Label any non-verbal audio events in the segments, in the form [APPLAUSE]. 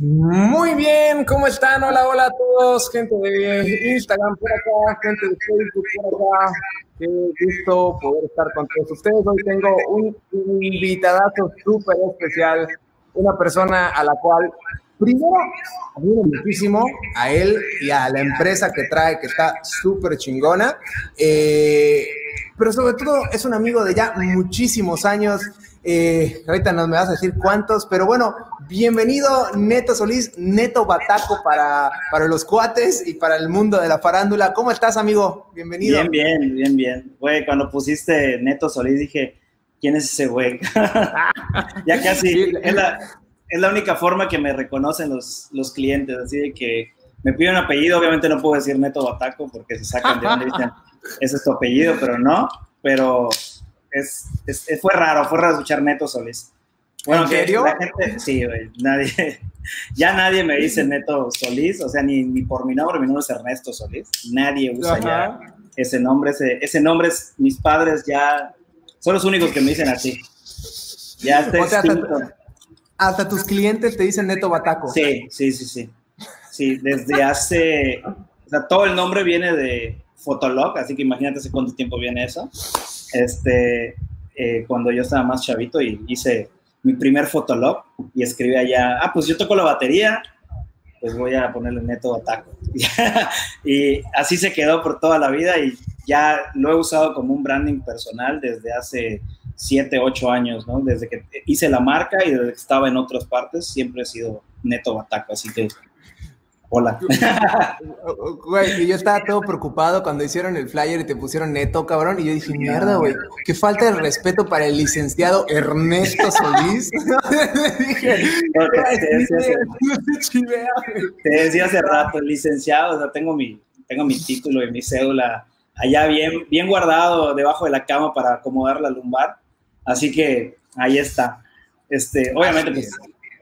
Muy bien, ¿cómo están? Hola, hola a todos, gente de Instagram por acá, gente de Facebook por acá. Qué gusto poder estar con todos ustedes. Hoy tengo un invitadazo súper especial, una persona a la cual primero admiro muchísimo a él y a la empresa que trae, que está súper chingona. Eh, pero sobre todo es un amigo de ya muchísimos años. Eh, ahorita nos me vas a decir cuántos, pero bueno, bienvenido Neto Solís, Neto Bataco para, para los cuates y para el mundo de la farándula. ¿Cómo estás, amigo? Bienvenido. Bien, bien, bien, bien. Güey, cuando pusiste Neto Solís dije, ¿quién es ese güey? [LAUGHS] ya casi, es, la, es, la, única forma que me reconocen los, los clientes, así de que me piden un apellido, obviamente no puedo decir Neto Bataco porque se sacan de [LAUGHS] donde dicen, ese es tu apellido, pero no, pero es, es, fue raro, fue raro escuchar Neto Solís. Bueno, ¿En serio? La gente, sí, güey, nadie, [LAUGHS] ya nadie me dice Neto Solís, o sea, ni, ni, por mi nombre, mi nombre es Ernesto Solís, nadie usa Ajá. ya ese nombre, ese, ese nombre es, mis padres ya, son los únicos que me dicen así. Ya está o sea, hasta, hasta, tus clientes te dicen Neto Bataco. Sí, sí, sí, sí. Sí, desde hace, o sea, todo el nombre viene de Fotolog, así que imagínate hace cuánto tiempo viene eso. Este, eh, cuando yo estaba más chavito y hice mi primer Fotolog y escribí allá, ah, pues yo toco la batería, pues voy a ponerle neto ataco. [LAUGHS] y así se quedó por toda la vida y ya lo he usado como un branding personal desde hace 7, 8 años, ¿no? Desde que hice la marca y desde que estaba en otras partes, siempre he sido neto bataco, así que Hola. Güey, yo estaba todo preocupado cuando hicieron el flyer y te pusieron neto, cabrón. Y yo dije, mierda, güey, qué falta de respeto para el licenciado Ernesto [LAUGHS] Solís. [LAUGHS] dije, no, te, te, decía hace, te, decía hace, rato, licenciado, o sea, tengo mi, tengo mi título y mi cédula allá bien, bien guardado debajo de la cama para acomodar la lumbar. Así que ahí está. Este, obviamente, pues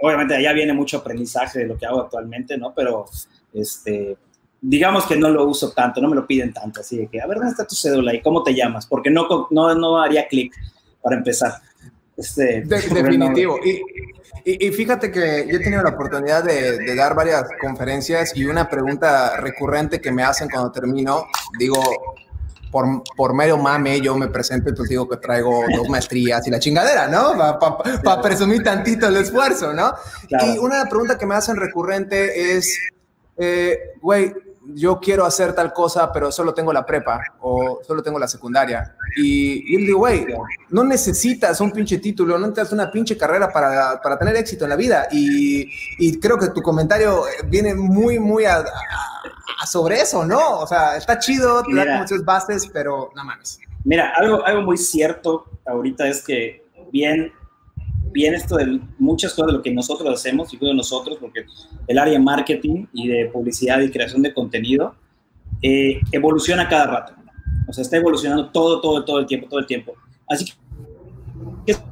obviamente allá viene mucho aprendizaje de lo que hago actualmente, ¿no? Pero, este, digamos que no lo uso tanto, no me lo piden tanto, así de que, a ver, ¿dónde está tu cédula y cómo te llamas? Porque no, no, no haría clic para empezar. Este, de, [LAUGHS] definitivo. Y, y, y, fíjate que yo he tenido la oportunidad de, de, dar varias conferencias y una pregunta recurrente que me hacen cuando termino, digo, por, por medio mame yo me presento y pues digo que traigo dos maestrías y la chingadera, ¿no? Para pa, pa, pa presumir tantito el esfuerzo, ¿no? Claro. Y una pregunta que me hacen recurrente es, eh, güey, yo quiero hacer tal cosa, pero solo tengo la prepa o solo tengo la secundaria. Y, le digo, güey, no necesitas un pinche título, no necesitas una pinche carrera para, para tener éxito en la vida. Y, y, creo que tu comentario viene muy, muy a, a, sobre eso, ¿no? O sea, está chido, te da muchas bases, pero nada más. Mira, algo, algo muy cierto ahorita es que bien bien esto de muchas cosas de lo que nosotros hacemos, y nosotros, porque el área de marketing y de publicidad y creación de contenido eh, evoluciona cada rato. O sea, está evolucionando todo, todo, todo el tiempo, todo el tiempo. Así que es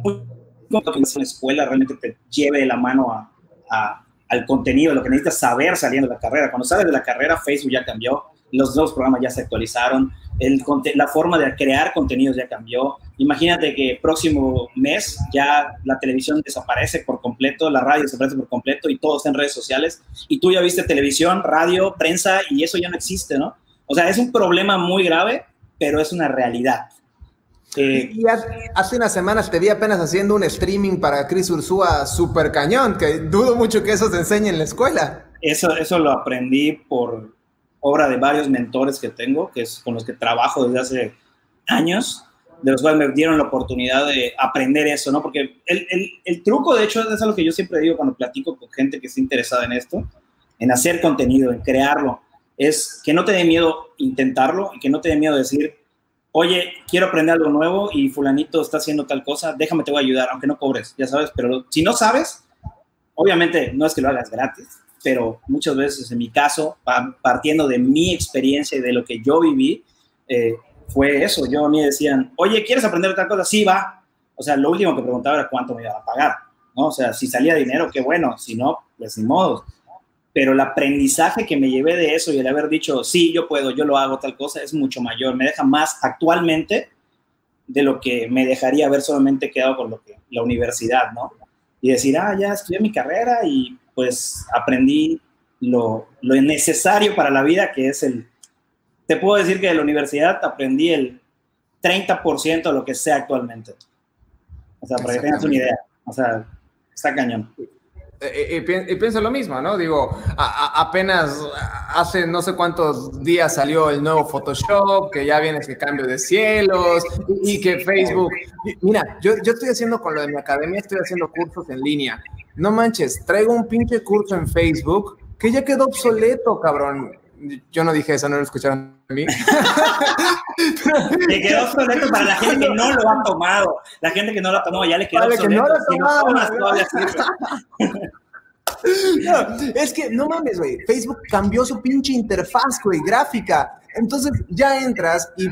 muy que la escuela realmente te lleve de la mano a, a, al contenido, lo que necesitas saber saliendo de la carrera. Cuando sales de la carrera, Facebook ya cambió, los nuevos programas ya se actualizaron, el, la forma de crear contenidos ya cambió. Imagínate que próximo mes ya la televisión desaparece por completo, la radio desaparece por completo y todo está en redes sociales. Y tú ya viste televisión, radio, prensa y eso ya no existe, ¿no? O sea, es un problema muy grave, pero es una realidad. Eh, y hace unas semanas te vi apenas haciendo un streaming para Chris Ursúa super cañón, que dudo mucho que eso se enseñe en la escuela. Eso, eso lo aprendí por, obra de varios mentores que tengo, que es con los que trabajo desde hace años, de los cuales me dieron la oportunidad de aprender eso, ¿no? Porque el, el, el truco, de hecho, es algo que yo siempre digo cuando platico con gente que está interesada en esto, en hacer contenido, en crearlo, es que no te dé miedo intentarlo y que no te dé miedo decir, oye, quiero aprender algo nuevo y fulanito está haciendo tal cosa, déjame, te voy a ayudar, aunque no cobres, ya sabes, pero si no sabes, obviamente no es que lo hagas gratis, pero muchas veces en mi caso, partiendo de mi experiencia y de lo que yo viví, eh, fue eso. Yo a mí decían, oye, ¿quieres aprender otra cosa? Sí, va. O sea, lo último que preguntaba era cuánto me iba a pagar, ¿no? O sea, si salía dinero, qué bueno, si no, pues ni modo. Pero el aprendizaje que me llevé de eso y el haber dicho, sí, yo puedo, yo lo hago, tal cosa, es mucho mayor. Me deja más actualmente de lo que me dejaría haber solamente quedado con lo que la universidad, ¿no? y decir, ah, ya estudié mi carrera y pues aprendí lo, lo necesario para la vida, que es el... Te puedo decir que de la universidad aprendí el 30% de lo que sé actualmente. O sea, para que tengas una idea. O sea, está cañón. Y, y, pienso lo mismo, ¿no? Digo, apenas hace no sé cuántos días salió el nuevo Photoshop, que ya viene ese cambio de cielos y, que Facebook. Mira, yo, yo estoy haciendo con lo de mi academia, estoy haciendo cursos en línea. No manches, traigo un pinche curso en Facebook que ya quedó obsoleto, cabrón yo no dije eso, no lo escucharon a mí. le quedó obsoleto para la gente que no lo ha tomado. La gente que no lo ha tomado ya le quedó obsoleto. Que no lo ha tomado, [LAUGHS] es que no mames, güey. Facebook cambió su pinche interfaz, güey, gráfica. Entonces ya entras y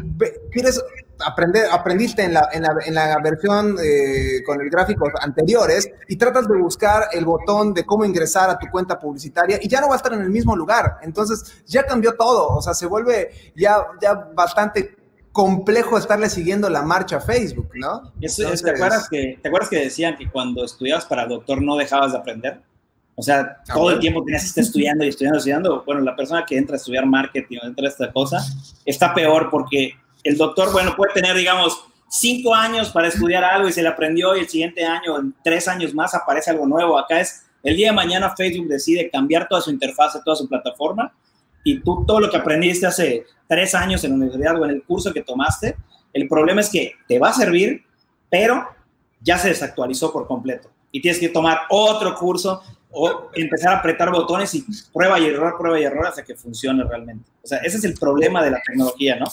quieres aprender, aprendiste en la, en la, en la versión eh, con el gráfico anteriores y tratas de buscar el botón de cómo ingresar a tu cuenta publicitaria y ya no va a estar en el mismo lugar. Entonces ya cambió todo. O sea, se vuelve ya, ya bastante complejo estarle siguiendo la marcha a Facebook, ¿no? ¿te, acuerdas que, ¿Te acuerdas que decían que cuando estudiabas para doctor no dejabas de aprender? O sea, ah, todo el tiempo tenías que estar estudiando y estudiando, estudiando. Bueno, la persona que entra a estudiar marketing o entra a esta cosa está peor porque el doctor, bueno, puede tener, digamos, cinco años para estudiar algo y se le aprendió y el siguiente año, en tres años más, aparece algo nuevo. Acá es el día de mañana Facebook decide cambiar toda su interfaz, toda su plataforma y tú todo lo que aprendiste hace tres años en la universidad o en el curso que tomaste, el problema es que te va a servir, pero ya se desactualizó por completo y tienes que tomar otro curso o empezar a apretar botones y prueba y error, prueba y error hasta que funcione realmente. O sea, ese es el problema de la tecnología, ¿no?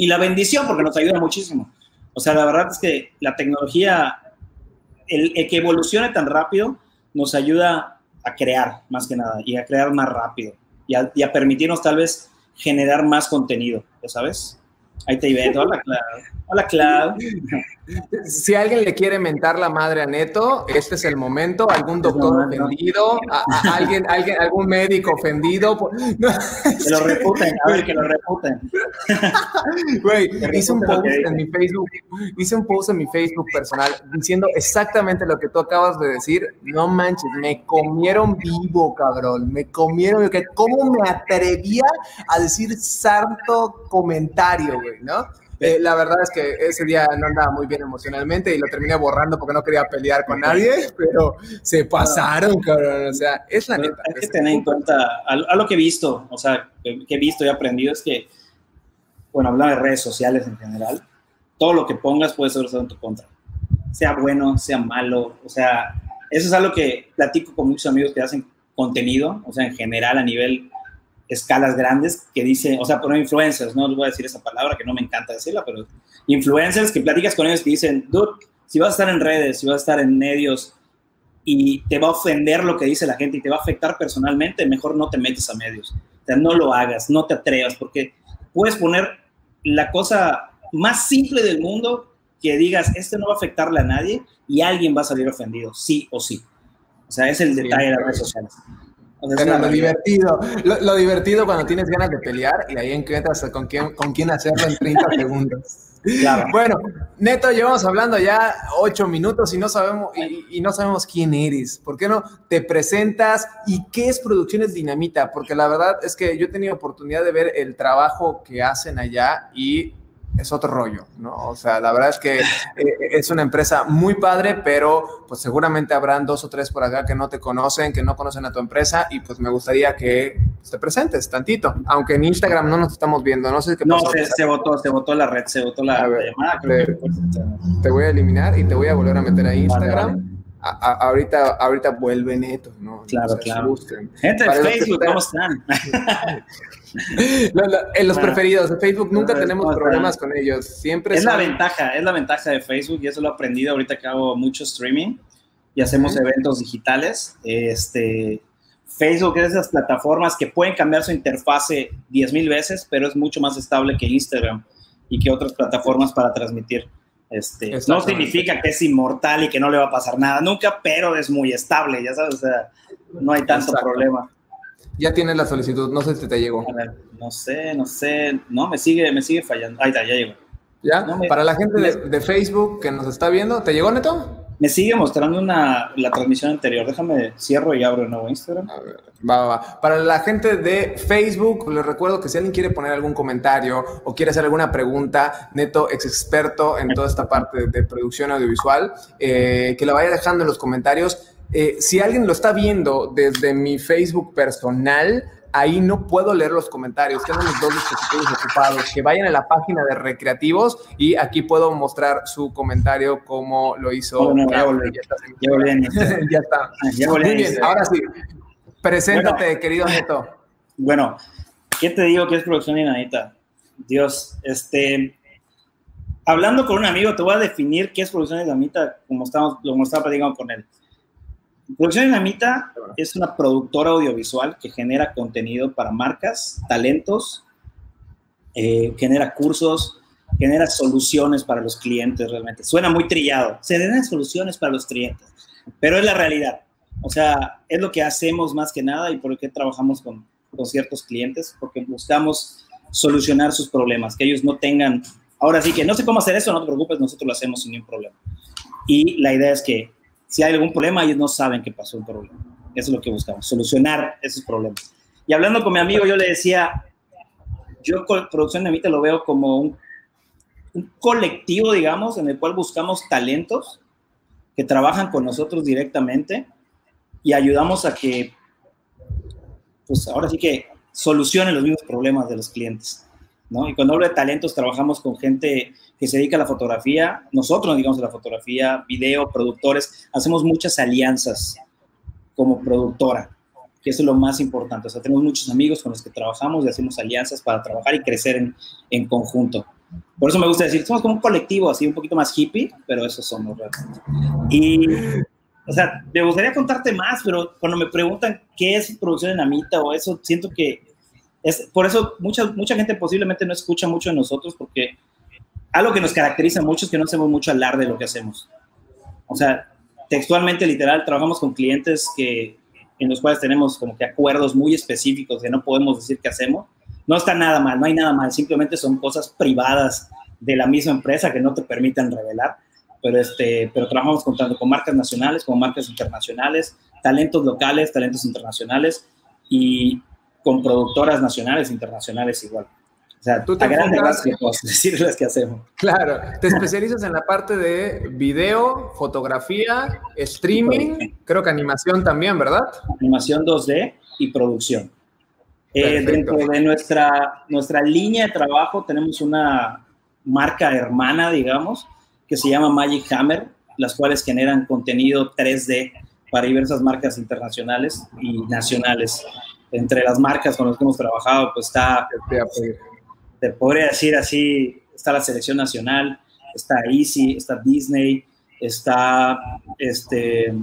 Y la bendición, porque nos ayuda muchísimo. O sea, la verdad es que la tecnología, el, que evolucione tan rápido, nos ayuda a crear más que nada y a crear más rápido y a, permitirnos tal vez generar más contenido, ¿ya sabes? Ahí te veo. Hola, Clau. Hola, Clau. Si alguien le quiere mentar la madre a Neto, este es el momento. ¿Algún doctor ofendido? alguien, alguien, ¿Algún médico ofendido? Que lo reputen, a ver, que lo reputen. [LAUGHS] Güey, hice un post en mi Facebook, hice un post en mi Facebook personal diciendo exactamente lo que tú acabas de decir. No manches, me comieron vivo, cabrón. Me comieron. ¿Cómo me atrevía a decir santo comentario, güey? ¿No? Eh, la verdad es que ese día no andaba muy bien emocionalmente y lo terminé borrando porque no quería pelear con nadie, [LAUGHS] pero se pasaron, cabrón. O sea, es la neta. Hay que tener en cuenta, a, lo que he visto, o sea, que, he visto y aprendido es que, bueno, hablando de redes sociales en general, todo lo que pongas puede ser usado en tu contra. Sea bueno, sea malo, o sea, eso es algo que platico con muchos amigos que hacen contenido, o sea, en general a nivel escalas grandes que dicen, o sea, por influencers, no les voy a decir esa palabra que no me encanta decirla, pero influencers que platicas con ellos que dicen, dude, si vas a estar en redes, si vas a estar en medios y te va a ofender lo que dice la gente y te va a afectar personalmente, mejor no te metes a medios. O sea, no lo hagas, no te atrevas, porque puedes poner la cosa más simple del mundo que digas, este no va a afectarle a nadie y alguien va a salir ofendido, sí o sí. O sea, es el detalle de las redes sociales. Pero lo divertido, lo, divertido cuando tienes ganas de pelear y ahí encuentras con quién, con quién hacerlo en 30 [LAUGHS] segundos. Claro. Bueno, Neto, llevamos hablando ya ocho minutos y no sabemos y, y, no sabemos quién eres. ¿Por qué no te presentas y qué es Producciones Dinamita? Porque la verdad es que yo he tenido oportunidad de ver el trabajo que hacen allá y es otro rollo, ¿no? O sea, la verdad es que eh, es una empresa muy padre, pero pues seguramente habrán dos o tres por acá que no te conocen, que no conocen a tu empresa y pues me gustaría que te presentes tantito, aunque en Instagram no nos estamos viendo, no sé qué pasó. No, se, votó, se votó la red, se votó la, llamada. te, voy a eliminar y te voy a volver a meter a Instagram. Ahorita, ahorita vuelve neto, ¿no? Claro, claro. Gente de Facebook, ¿cómo están? [LAUGHS] en los preferidos de Facebook nunca tenemos problemas con ellos. Siempre es la ventaja, es la ventaja de Facebook y eso lo he aprendido ahorita que hago mucho streaming y hacemos eventos digitales. Este, Facebook es de esas plataformas que pueden cambiar su interfase 10.000 veces, pero es mucho más estable que Instagram y que otras plataformas para transmitir. Este, no significa que es inmortal y que no le va a pasar nada nunca, pero es muy estable, ya sabes, o sea, no hay tanto problema. Ya tienes la solicitud, no sé si te llegó. no sé, no sé, no, me sigue, me sigue fallando. Ahí está, ya llegó. ¿Ya? Para la gente de, Facebook que nos está viendo, ¿te llegó, Neto? Me sigue mostrando una, la transmisión anterior. Déjame, cierro y abro de nuevo Instagram. va, va. Para la gente de Facebook, les recuerdo que si alguien quiere poner algún comentario o quiere hacer alguna pregunta, Neto, ex experto en toda esta parte de producción audiovisual, eh, que la vaya dejando en los comentarios. Eh, si alguien lo está viendo desde mi Facebook personal, ahí no puedo leer los comentarios, quedan los dos dispositivos ocupados, que vayan a la página de recreativos y aquí puedo mostrar su comentario como lo hizo. ya, volví, ya, está. [LAUGHS] ya Muy bien, ahora sí, preséntate, querido Neto. Bueno, ¿qué te digo que es producción dinamita? Dios, este, hablando con un amigo, te voy a definir qué es producción dinamita, como, estamos, como estaba platicando con él. Producción Dinamita es una productora audiovisual que genera contenido para marcas, talentos, eh, genera cursos, genera soluciones para los clientes realmente. Suena muy trillado. Se den soluciones para los clientes, pero es la realidad. O sea, es lo que hacemos más que nada y por qué trabajamos con, con ciertos clientes, porque buscamos solucionar sus problemas, que ellos no tengan, ahora sí que no sé cómo hacer eso, no te preocupes, nosotros lo hacemos sin ningún problema. Y la idea es que si hay algún problema, ellos no saben que pasó un problema. Eso es lo que buscamos, solucionar esos problemas. Y hablando con mi amigo, yo le decía, yo Producción de Mita lo veo como un, un colectivo, digamos, en el cual buscamos talentos que trabajan con nosotros directamente y ayudamos a que, pues ahora sí que solucionen los mismos problemas de los clientes. ¿No? Y cuando hablo de talentos, trabajamos con gente que se dedica a la fotografía, nosotros digamos a la fotografía, video, productores, hacemos muchas alianzas como productora, que eso es lo más importante. O sea, tenemos muchos amigos con los que trabajamos y hacemos alianzas para trabajar y crecer en, en conjunto. Por eso me gusta decir, somos como un colectivo así un poquito más hippie, pero eso somos realmente. Y, o sea, me gustaría contarte más, pero cuando me preguntan qué es producción en Amita o eso, siento que es, por eso mucha, mucha gente posiblemente no escucha mucho de nosotros porque algo que nos caracteriza mucho es que no hacemos mucho hablar de lo que hacemos. O sea, textualmente, literal, trabajamos con clientes que, en los cuales tenemos como que acuerdos muy específicos que no podemos decir qué hacemos. No está nada mal, no hay nada mal, simplemente son cosas privadas de la misma empresa que no te permiten revelar. Pero, este, pero trabajamos con, tanto con marcas nacionales como marcas internacionales, talentos locales, talentos internacionales y, con productoras nacionales e internacionales igual. O sea, tú te a grandes rasgos, [LAUGHS] decir las que hacemos. Claro, te especializas en la parte de video, fotografía, streaming, creo que animación también, ¿verdad? Animación 2D y producción. Eh, dentro de nuestra, nuestra línea de trabajo tenemos una marca hermana, digamos, que se llama Magic Hammer, las cuales generan contenido 3D para diversas marcas internacionales y nacionales entre las marcas con las que hemos trabajado, pues está, te podría decir así, está la selección nacional, está Easy, está Disney, está este,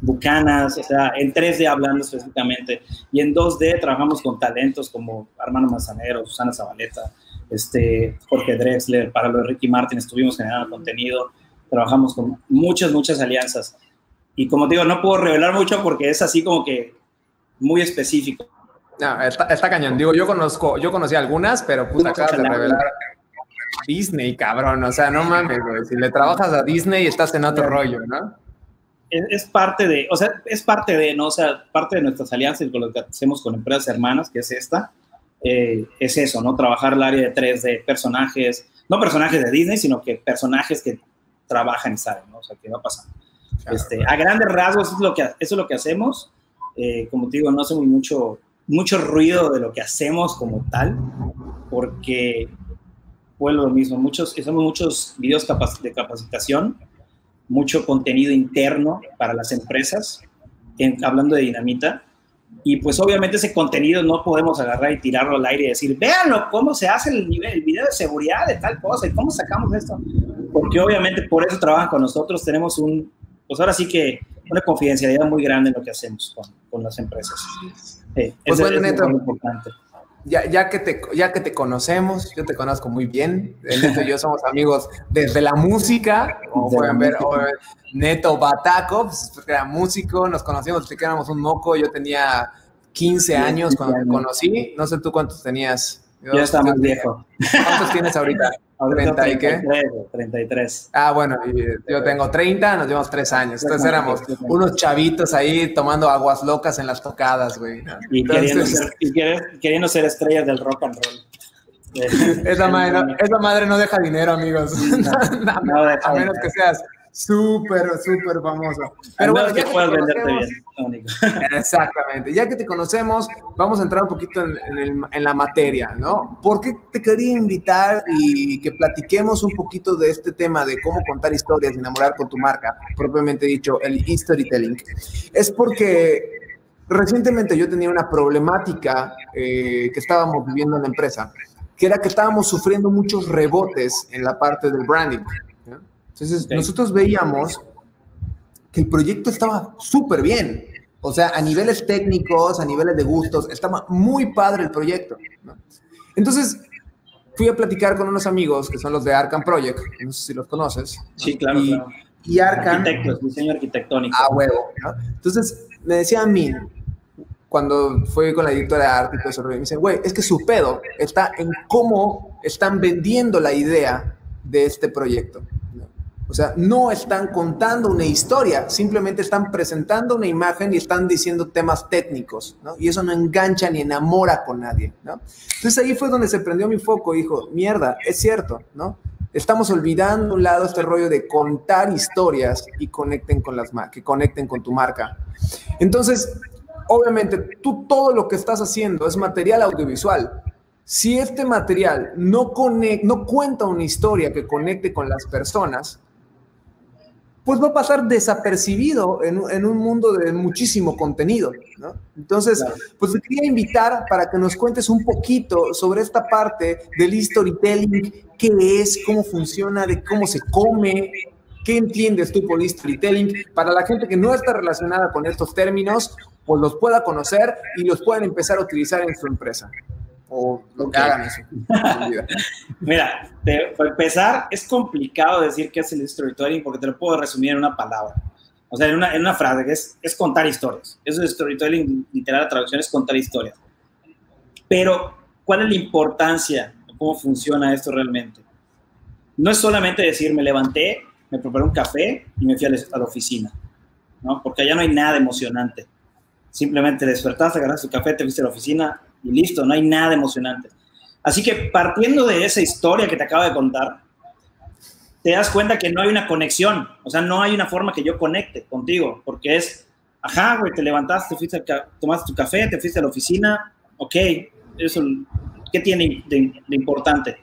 Bucanas, o sea, en 3D hablando específicamente, y en 2D trabajamos con talentos como Armando Manzanero, Susana Zabaleta, este, Jorge Drexler, para lo de Ricky Martin estuvimos generando contenido, trabajamos con muchas, muchas alianzas. Y como digo, no puedo revelar mucho porque es así como que muy específico. No, está, cañón. Digo, yo conozco, yo conocí algunas, pero pues acabas de revelar Disney, cabrón. O sea, no mames, güey. Si le trabajas a Disney, estás en otro rollo, ¿no? Es, parte de, o sea, es parte de, ¿no? O sea, parte de nuestras alianzas con lo que hacemos con empresas hermanas, que es esta, eh, es eso, ¿no? Trabajar el área de tres de personajes, no personajes de Disney, sino que personajes que trabajan y saben, ¿no? O sea, que va pasando. este, a grandes rasgos, es lo que, eso es lo que hacemos. Eh, como te digo, no hacemos mucho, mucho ruido de lo que hacemos como tal, porque fue lo mismo, muchos, hacemos muchos videos de capacitación, mucho contenido interno para las empresas, hablando de dinamita, y pues obviamente ese contenido no podemos agarrar y tirarlo al aire y decir, véanlo, cómo se hace el, nivel, el video de seguridad de tal cosa y cómo sacamos esto. Porque obviamente por eso trabajan con nosotros, tenemos un, pues ahora sí que una confidencialidad muy grande en lo que hacemos con, con las empresas. pues bueno, Neto, importante. Ya, ya, que te, ya que te conocemos, yo te conozco muy bien, Neto y yo somos amigos desde la música, como pueden ver, Neto Bataco, pues, era músico, nos conocimos desde que éramos un moco, yo tenía 15 años cuando te conocí, no sé tú cuántos tenías. Yo, estaba más viejo. ¿Cuántos tienes ahorita? [LAUGHS] 30 y qué? 33. Ah, bueno, yo tengo 30, nos llevamos 3 años. Entonces éramos unos chavitos ahí tomando aguas locas en las tocadas, güey. Y, queriendo, ser, y queriendo ser estrellas del rock and roll. [LAUGHS] Esa madre, no, [LAUGHS] esa madre no deja dinero, amigos. [LAUGHS] No, a menos que seas súper, súper famoso. Pero bueno, que puedas venderte bien. [LAUGHS] Exactamente. Ya que te conocemos, vamos a entrar un poquito en, en, la materia, ¿no? ¿Por qué te quería invitar y que platiquemos un poquito de este tema de cómo contar historias y enamorar con tu marca, propiamente dicho, el storytelling? Es porque recientemente yo tenía una problemática eh, que estábamos viviendo en la empresa, que era que estábamos sufriendo muchos rebotes en la parte del branding. Entonces, nosotros veíamos que el proyecto estaba súper bien. O sea, a niveles técnicos, a niveles de gustos, estaba muy padre el proyecto. Entonces, fui a platicar con unos amigos que son los de Arkham Project, no sé si los conoces. Sí, claro, y, claro. Y Arkham... Arquitectos, diseño arquitectónico. A huevo, Entonces, me decía a mí, cuando fui con la directora de arte y todo eso, me dice, güey, es que su pedo está en cómo están vendiendo la idea de este proyecto. O sea, no están contando una historia, simplemente están presentando una imagen y están diciendo temas técnicos, ¿no? Y eso no engancha ni enamora con nadie, ¿no? Entonces ahí fue donde se prendió mi foco dijo, mierda, es cierto, ¿no? Estamos olvidando un lado este rollo de contar historias y conecten con las que conecten con tu marca. Entonces, obviamente, tú todo lo que estás haciendo es material audiovisual. Si este material no, no cuenta una historia que conecte con las personas, pues va a pasar desapercibido en, un mundo de muchísimo contenido, ¿no? Entonces, pues te quería invitar para que nos cuentes un poquito sobre esta parte del storytelling, qué es, cómo funciona, de cómo se come, qué entiendes tú por storytelling, para la gente que no está relacionada con estos términos, pues los pueda conocer y los puedan empezar a utilizar en su empresa o lo que hagan eso. [LAUGHS] Mira, para empezar, es complicado decir qué es el storytelling porque te lo puedo resumir en una palabra. O sea, en una, en una frase, que es, es contar historias. Eso es storytelling, literal, la traducción es contar historias. Pero, ¿cuál es la importancia? ¿Cómo funciona esto realmente? No es solamente decir, me levanté, me preparé un café y me fui a la, oficina, ¿no? Porque allá no hay nada emocionante. Simplemente despertaste, agarraste tu café, te fuiste a la oficina, y listo, no hay nada emocionante. Así que partiendo de esa historia que te acabo de contar, te das cuenta que no hay una conexión, o sea, no hay una forma que yo conecte contigo, porque es, ajá, güey, te levantaste, fuiste tomaste tu café, te fuiste a la oficina, ok, eso, ¿qué tiene de, importante?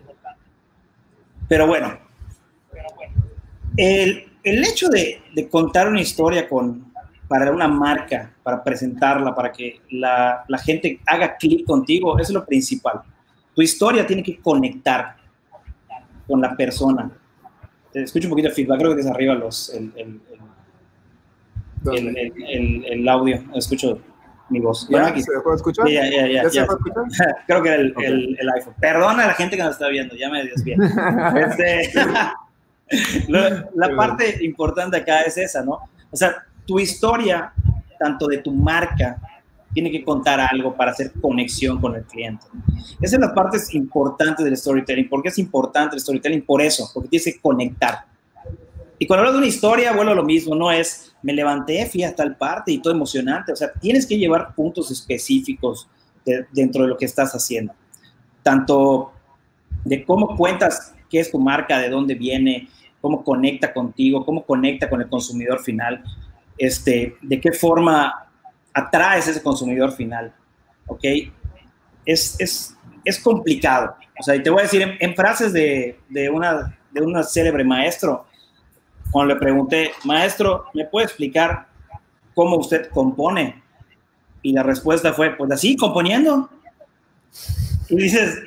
Pero bueno, el, el hecho de, de contar una historia con, para una marca, para presentarla, para que la, la gente haga clic contigo, eso es lo principal. Tu historia tiene que conectar con la persona. Te escucho un poquito de feedback, creo que es arriba los, el, el, el, el, audio, escucho mi voz. ¿Ya, aquí? ¿Se dejó escuchar? Ya, ya, ya. ¿Ya, [LAUGHS] creo que era el, el, iPhone. Perdona a la gente que nos está viendo, ya me desvié. [LAUGHS] este, [LAUGHS] la, la parte importante acá es esa, ¿no? O sea, tu historia, tanto de tu marca, tiene que contar algo para hacer conexión con el cliente. Esa es la parte importante del storytelling. ¿Por qué es importante el storytelling? Por eso, porque tienes que conectar. Y cuando hablo de una historia, vuelvo a lo mismo, no es me levanté, fui hasta el parte y todo emocionante. O sea, tienes que llevar puntos específicos dentro de lo que estás haciendo. Tanto de cómo cuentas qué es tu marca, de dónde viene, cómo conecta contigo, cómo conecta con el consumidor final este, de qué forma atraes ese consumidor final, ¿ok? Es, es, es complicado. O sea, y te voy a decir en, frases de, de, una, de una célebre maestro, cuando le pregunté, maestro, ¿me puede explicar cómo usted compone? Y la respuesta fue, pues así, componiendo. Y dices,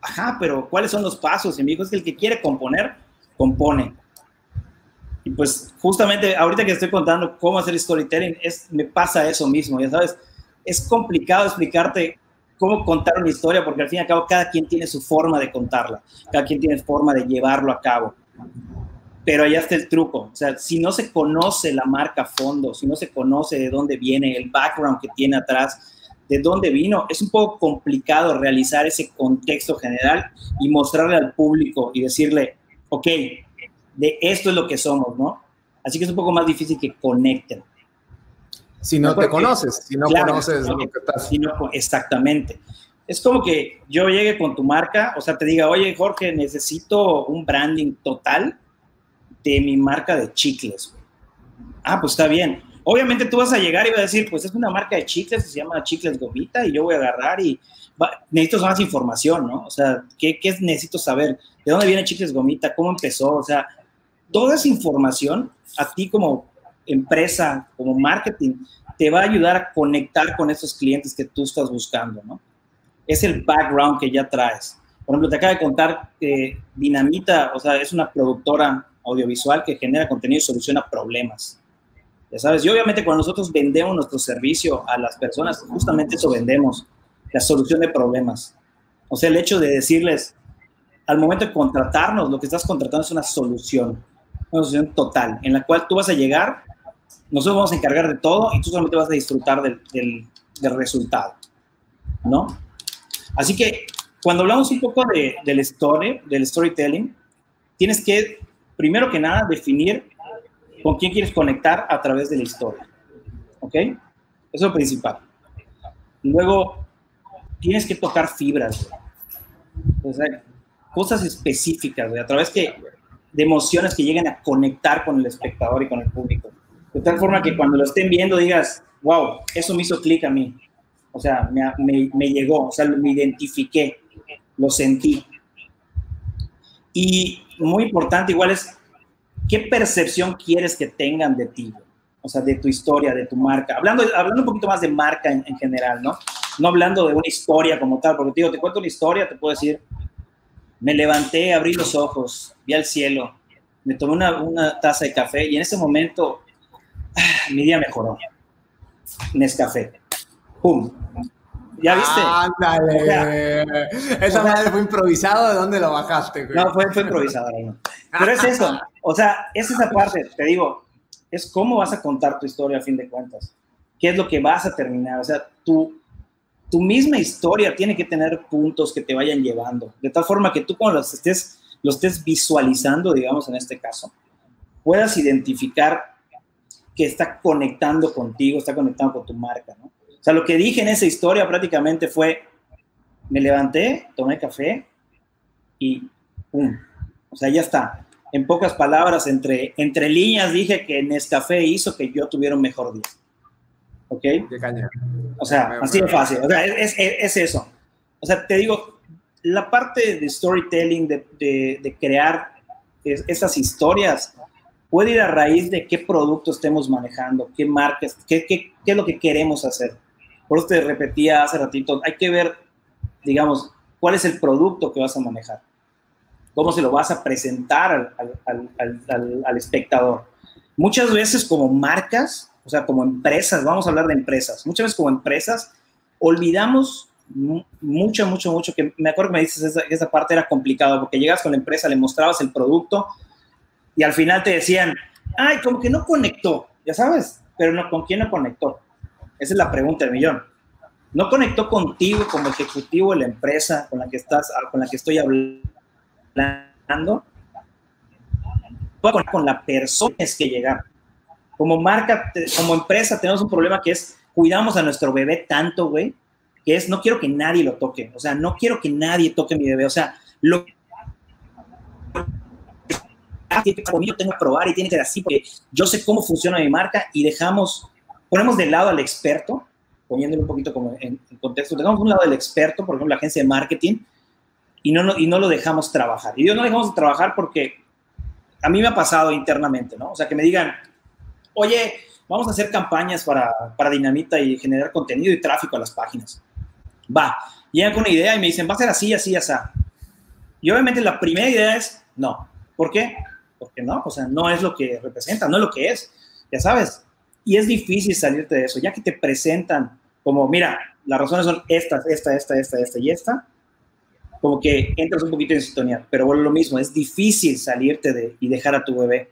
ajá, pero ¿cuáles son los pasos? Y me dijo, es que el que quiere componer, compone. Y pues justamente ahorita que estoy contando cómo hacer storytelling, es, me pasa eso mismo, ya sabes, es complicado explicarte cómo contar una historia porque al fin y al cabo cada quien tiene su forma de contarla, cada quien tiene forma de llevarlo a cabo. Pero allá está el truco, o sea, si no se conoce la marca a fondo, si no se conoce de dónde viene, el background que tiene atrás, de dónde vino, es un poco complicado realizar ese contexto general y mostrarle al público y decirle, ok, de esto es lo que somos, ¿no? Así que es un poco más difícil que conecten. Si no, te conoces, si no conoces lo que estás. exactamente. Es como que yo llegue con tu marca, o sea, te diga, oye, Jorge, necesito un branding total de mi marca de chicles. Ah, pues está bien. Obviamente tú vas a llegar y vas a decir, pues es una marca de chicles, se llama Chicles Gomita, y yo voy a agarrar y necesito más información, ¿no? O sea, ¿qué, ¿qué, necesito saber? ¿De dónde viene Chicles Gomita? ¿Cómo empezó? O sea, toda esa información a ti como empresa, como marketing, te va a ayudar a conectar con esos clientes que tú estás buscando, ¿no? Es el background que ya traes. Por ejemplo, te acabo de contar que Dinamita, o sea, es una productora audiovisual que genera contenido y soluciona problemas. Ya sabes, y obviamente cuando nosotros vendemos nuestro servicio a las personas, justamente eso vendemos, la solución de problemas. O sea, el hecho de decirles, al momento de contratarnos, lo que estás contratando es una solución, una solución total, en la cual tú vas a llegar, nosotros vamos a encargar de todo y tú solamente vas a disfrutar del, del, del resultado, ¿no? Así que cuando hablamos un poco de, del story, del storytelling, tienes que primero que nada, definir con quién quieres conectar a través de la historia. ¿Ok? Eso es lo principal. Luego, tienes que tocar fibras, o sea, cosas específicas, a través que, de emociones que lleguen a conectar con el espectador y con el público. De tal forma que cuando lo estén viendo digas, wow, eso me hizo clic a mí. O sea, me, me, me llegó, o sea, me identifiqué, lo sentí. Y muy importante igual es qué percepción quieres que tengan de ti, o sea, de tu historia, de tu marca. Hablando, hablando un poquito más de marca en, general, ¿no? No hablando de una historia como tal, porque digo, te cuento una historia, te puedo decir, me levanté, abrí los ojos, vi al cielo, me tomé una, una taza de café y en ese momento ah, mi día mejoró. Nescafé. ¡Pum! ¿Ya viste? ¡Ándale! Esa madre fue improvisado, ¿de dónde lo bajaste? No, fue, fue improvisado. No. Pero es eso, o sea, es esa parte, te digo, es cómo vas a contar tu historia a fin de cuentas. ¿Qué es lo que vas a terminar? O sea, tu, tu misma historia tiene que tener puntos que te vayan llevando, de tal forma que tú cuando los estés, los estés visualizando, digamos en este caso, puedas identificar que está conectando contigo, está conectando con tu marca, ¿no? O sea, lo que dije en esa historia prácticamente fue, me levanté, tomé café y ¡pum! O sea, ya está. En pocas palabras, entre, entre líneas dije que Nescafé hizo que yo tuviera un mejor día. ¿Ok? Qué caña. O sea, así de fácil. O sea, es, es, es, eso. O sea, te digo, la parte de storytelling, de, de, de crear esas historias, puede ir a raíz de qué producto estemos manejando, qué marcas, qué, qué, qué es lo que queremos hacer. Por eso te repetía hace ratito, hay que ver, digamos, cuál es el producto que vas a manejar, cómo se lo vas a presentar al, al, al, al espectador. Muchas veces como marcas, o sea, como empresas, vamos a hablar de empresas, muchas veces como empresas, olvidamos mucho, mucho, mucho, que me acuerdo que me dices esa, esa parte era complicado, porque llegas con la empresa, le mostrabas el producto y al final te decían, ay, como que no conectó, ya sabes, pero no, ¿con quién no conectó? Esa es la pregunta del millón. No conectó contigo como ejecutivo de la empresa con la que estás, con la que estoy hablando. Con la persona es que llegar. Como marca, como empresa, tenemos un problema que es cuidamos a nuestro bebé tanto, güey, que es no quiero que nadie lo toque. O sea, no quiero que nadie toque mi bebé. O sea, lo yo tengo que probar y tiene que ser así porque yo sé cómo funciona mi marca y dejamos ponemos de lado al experto, poniéndolo un poquito como en, en contexto, dejamos un lado del experto, por ejemplo, la agencia de marketing, y no, no, y no lo dejamos trabajar. Y yo no dejamos trabajar porque a mí me ha pasado internamente, ¿no? O sea, que me digan, oye, vamos a hacer campañas para, para Dinamita y generar contenido y tráfico a las páginas. Va, llegan con una idea y me dicen, va a ser así, así, así. Y obviamente la primera idea es, no. ¿Por qué? Porque no, o sea, no es lo que representa, no es lo que es. Ya sabes, y es difícil salirte de eso, ya que te presentan como, mira, las razones son estas, esta, esta, esta, esta y esta, como que entras un poquito en sintonía, pero bueno, lo mismo, es difícil salirte de y dejar a tu bebé.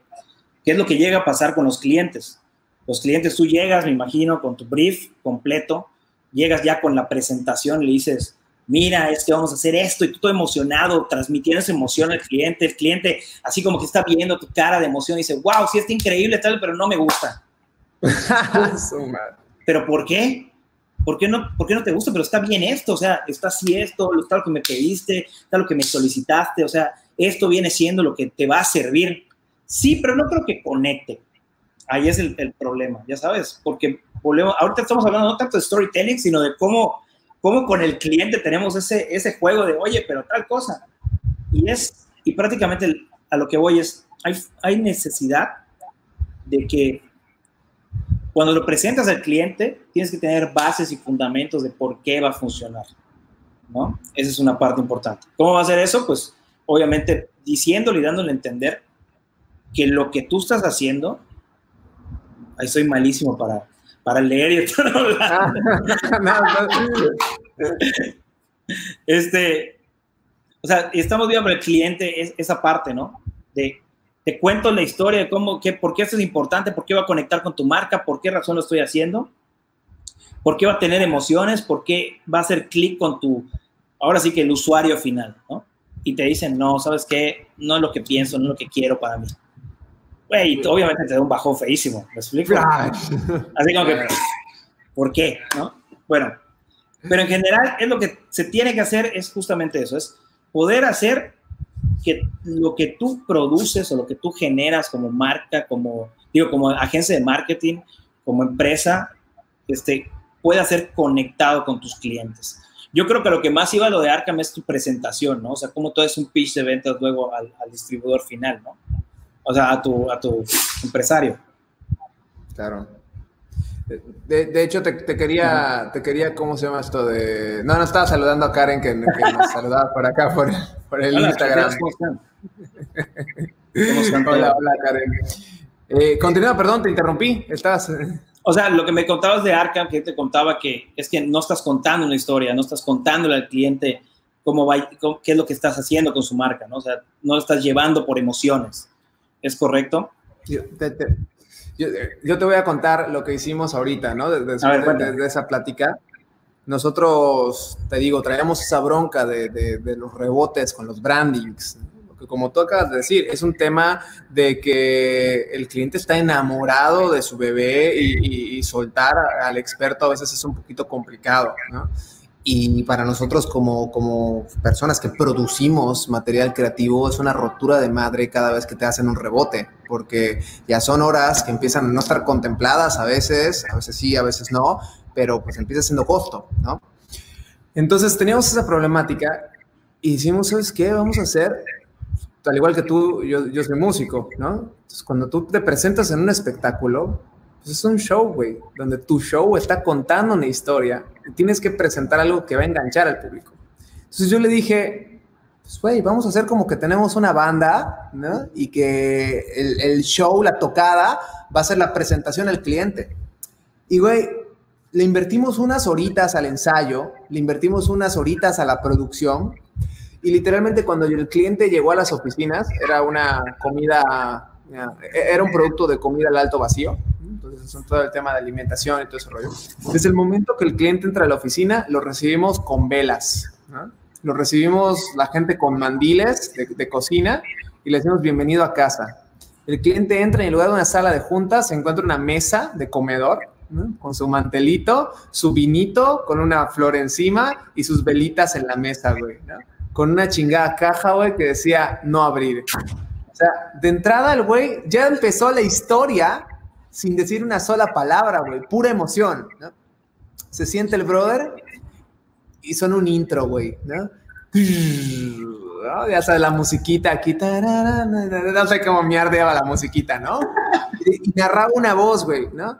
¿Qué es lo que llega a pasar con los clientes? Los clientes, tú llegas, me imagino, con tu brief completo llegas ya con la presentación y le dices, mira, es que vamos a hacer esto y tú todo emocionado, transmitiendo esa emoción al cliente, el cliente así como que está viendo tu cara de emoción y dice, wow, sí está increíble tal, pero no me gusta. [LAUGHS] pero ¿por qué? ¿Por qué, no, ¿Por qué no te gusta? Pero está bien esto, o sea, está así esto, está lo que me pediste, está lo que me solicitaste, o sea, esto viene siendo lo que te va a servir. Sí, pero no creo que conecte. Ahí es el, el problema, ya sabes, porque volvemos, ahorita estamos hablando no tanto de storytelling, sino de cómo cómo con el cliente tenemos ese, ese juego de, oye, pero tal cosa. Y es, y prácticamente a lo que voy es, hay, hay necesidad de que cuando lo presentas al cliente, tienes que tener bases y fundamentos de por qué va a funcionar. ¿no? Esa es una parte importante. ¿Cómo va a ser eso? Pues obviamente diciéndole y dándole a entender que lo que tú estás haciendo, ahí soy malísimo para, para leer y [LAUGHS] estar [LAUGHS] este, o sea, estamos viendo el cliente es, esa parte, ¿no? De te cuento la historia de cómo, qué, por qué esto es importante, por qué va a conectar con tu marca, por qué razón lo estoy haciendo, por qué va a tener emociones, por qué va a hacer clic con tu, ahora sí que el usuario final, ¿no? Y te dicen, no, ¿sabes qué? No es lo que pienso, no es lo que quiero para mí y obviamente te da un bajón feísimo, ¿me explico? Así como que, ¿por qué? ¿No? Bueno, pero en general es lo que se tiene que hacer es justamente eso, es poder hacer que lo que tú produces o lo que tú generas como marca, como, digo, como agencia de marketing, como empresa, este, pueda ser conectado con tus clientes. Yo creo que lo que más iba a lo de Arkham es tu presentación, ¿no? O sea, cómo todo es un pitch de ventas luego al, al distribuidor final, ¿no? O sea, a tu, a tu empresario. Claro. De, de, hecho, te, te, quería, te quería, ¿cómo se llama esto? De... No, no estaba saludando a Karen, que, que nos saludaba por acá, por, por el Instagram. hola, hola, Karen. Eh, continúa, perdón, te interrumpí. Estás... O sea, lo que me contabas de Arkham, que te contaba que es que no estás contando una historia, no estás contándole al cliente cómo va, qué es lo que estás haciendo con su marca, ¿no? O sea, no lo estás llevando por emociones. ¿Es correcto? Yo te, voy a contar lo que hicimos ahorita, ¿no? Después de, esa plática. Nosotros, te digo, traemos esa bronca de, los rebotes con los brandings. Como tú acabas de decir, es un tema de que el cliente está enamorado de su bebé y, y soltar al experto a veces es un poquito complicado, ¿no? Y para nosotros como, como personas que producimos material creativo es una rotura de madre cada vez que te hacen un rebote, porque ya son horas que empiezan a no estar contempladas a veces, a veces sí, a veces no, pero pues empieza siendo costo, ¿no? Entonces teníamos esa problemática y decimos, ¿sabes qué? Vamos a hacer, al igual que tú, yo, yo soy músico, ¿no? Entonces cuando tú te presentas en un espectáculo, pues es un show, güey, donde tu show está contando una historia y tienes que presentar algo que va a enganchar al público. Entonces yo le dije, pues, güey, vamos a hacer como que tenemos una banda, ¿no? Y que el, el show, la tocada, va a ser la presentación al cliente. Y, güey, le invertimos unas horitas al ensayo, le invertimos unas horitas a la producción y literalmente cuando el cliente llegó a las oficinas, era una comida, era un producto de comida al alto vacío son todo el tema de alimentación y todo ese rollo. Desde el momento que el cliente entra a la oficina, lo recibimos con velas, ¿no? Lo recibimos la gente con mandiles de, cocina y le decimos bienvenido a casa. El cliente entra y en lugar de una sala de juntas se encuentra una mesa de comedor con su mantelito, su vinito con una flor encima y sus velitas en la mesa, güey, ¿no? Con una chingada caja, güey, que decía no abrir. O sea, de entrada el güey ya empezó la historia sin decir una sola palabra, güey, pura emoción, ¿no? Se siente el brother y son un intro, güey, ¿no? Ya sabes, la musiquita aquí, no sé cómo me ardeaba la musiquita, ¿no? Y narraba una voz, güey, ¿no?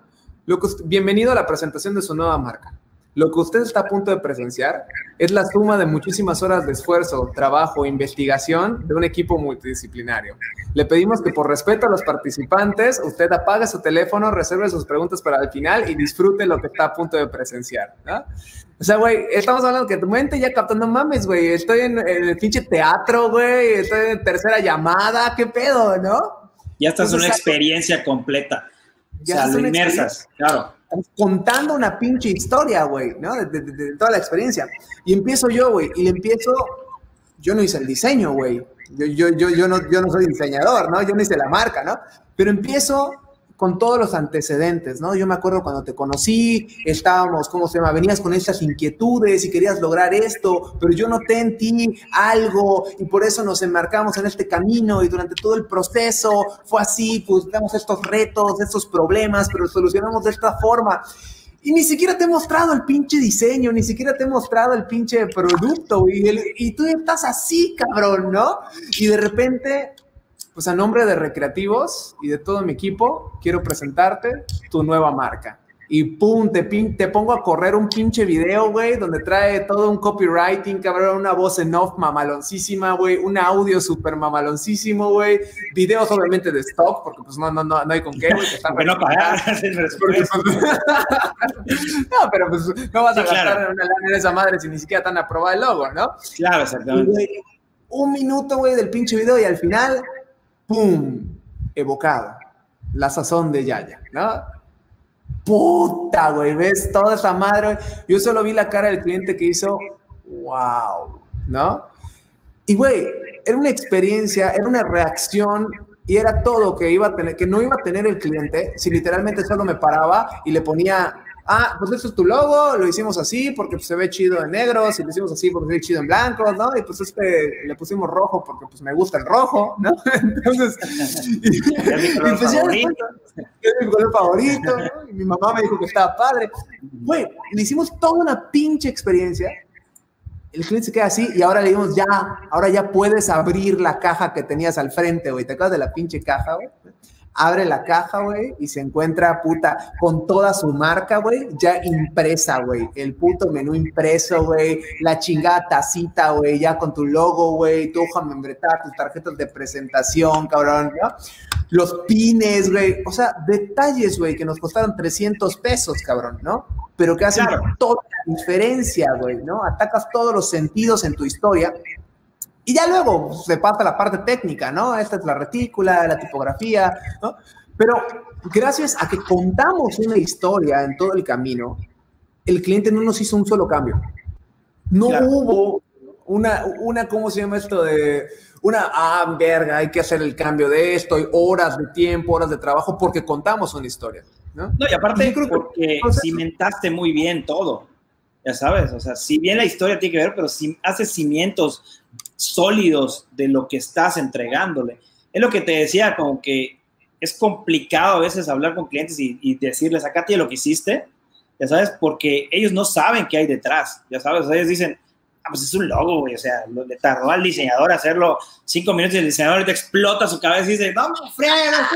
Bienvenido a la presentación de su nueva marca. Lo que usted está a punto de presenciar es la suma de muchísimas horas de esfuerzo, trabajo, investigación de un equipo multidisciplinario. Le pedimos que por respeto a los participantes, usted apague su teléfono, reserve sus preguntas para el final y disfrute lo que está a punto de presenciar. ¿no? O sea, güey, estamos hablando que tu mente ya captando mames, güey. Estoy en, el pinche teatro, güey. Estoy en tercera llamada. ¿Qué pedo, no? Ya estás en una experiencia completa. Ya o sea, lo inmersas, claro contando una pinche historia, güey, ¿no? De, de, toda la experiencia. Y empiezo yo, güey, y le empiezo, yo no hice el diseño, güey. Yo, yo, yo, yo, no, yo no soy diseñador, ¿no? Yo no hice la marca, ¿no? Pero empiezo con todos los antecedentes, ¿no? Yo me acuerdo cuando te conocí, estábamos, ¿cómo se llama? Venías con estas inquietudes y querías lograr esto, pero yo noté en ti algo y por eso nos enmarcamos en este camino y durante todo el proceso fue así, pues damos estos retos, estos problemas, pero solucionamos de esta forma. Y ni siquiera te he mostrado el pinche diseño, ni siquiera te he mostrado el pinche producto, y, y tú estás así, cabrón, ¿no? Y de repente pues a nombre de Recreativos y de todo mi equipo, quiero presentarte tu nueva marca. Y pum, te, te pongo a correr un pinche video, güey, donde trae todo un copywriting, cabrón, una voz en off mamaloncísima, güey, un audio súper mamaloncísimo, güey, videos obviamente de stock, porque pues no, no, no, no hay con qué, güey. [LAUGHS] no pagar, [LAUGHS] pues, [LAUGHS] no, pero pues no vas a gastar en una lana de esa madre si ni siquiera tan aprobado el logo, ¿no? Claro, exactamente. un minuto, güey, del pinche video y al final ¡pum! Evocado. La sazón de Yaya, ¿no? Puta, güey, ves toda esa madre. Yo solo vi la cara del cliente que hizo, wow, ¿no? Y, güey, era una experiencia, era una reacción y era todo que iba a tener, que no iba a tener el cliente si literalmente solo me paraba y le ponía ah, pues eso es tu logo, lo hicimos así porque pues, se ve chido en negro, si lo hicimos así porque se ve chido en blanco, ¿no? Y pues este le pusimos rojo porque pues me gusta el rojo, ¿no? [LAUGHS] Entonces, y, mi color pues, favorito. es mi color favorito, ¿no? Y mi mamá me dijo que estaba padre. Güey, le hicimos toda una pinche experiencia. El cliente se queda así y ahora le dimos ya, ahora ya puedes abrir la caja que tenías al frente, güey. ¿Te acuerdas de la pinche caja, güey? Abre la caja, güey, y se encuentra, puta, con toda su marca, güey, ya impresa, güey. El puto menú impreso, güey, la chingada tacita, güey, ya con tu logo, güey, tu hoja membretada, tus tarjetas de presentación, cabrón, ¿no? Los pines, güey, o sea, detalles, güey, que nos costaron 300 pesos, cabrón, ¿no? Pero que hacen toda la diferencia, güey, ¿no? Atacas todos los sentidos en tu historia y ya luego se pasa la parte técnica, ¿no? Esta es la retícula, la tipografía, ¿no? Pero gracias a que contamos una historia en todo el camino, el cliente no nos hizo un solo cambio. No hubo una, una, ¿cómo se llama esto? De una, ah, verga, hay que hacer el cambio de esto, hay horas de tiempo, horas de trabajo, porque contamos una historia, ¿no? No, y aparte, creo porque cimentaste muy bien todo, ya sabes, o sea, si bien la historia tiene que ver, pero si haces cimientos sólidos de lo que estás entregándole. Es lo que te decía, como que es complicado a veces hablar con clientes y, decirles, acá tiene lo que hiciste, ya sabes, porque ellos no saben qué hay detrás, ya sabes, ellos dicen, ah, pues es un logo, güey, o sea, le tardó al diseñador hacerlo cinco minutos y el diseñador te explota su cabeza y dice, vamos, frega,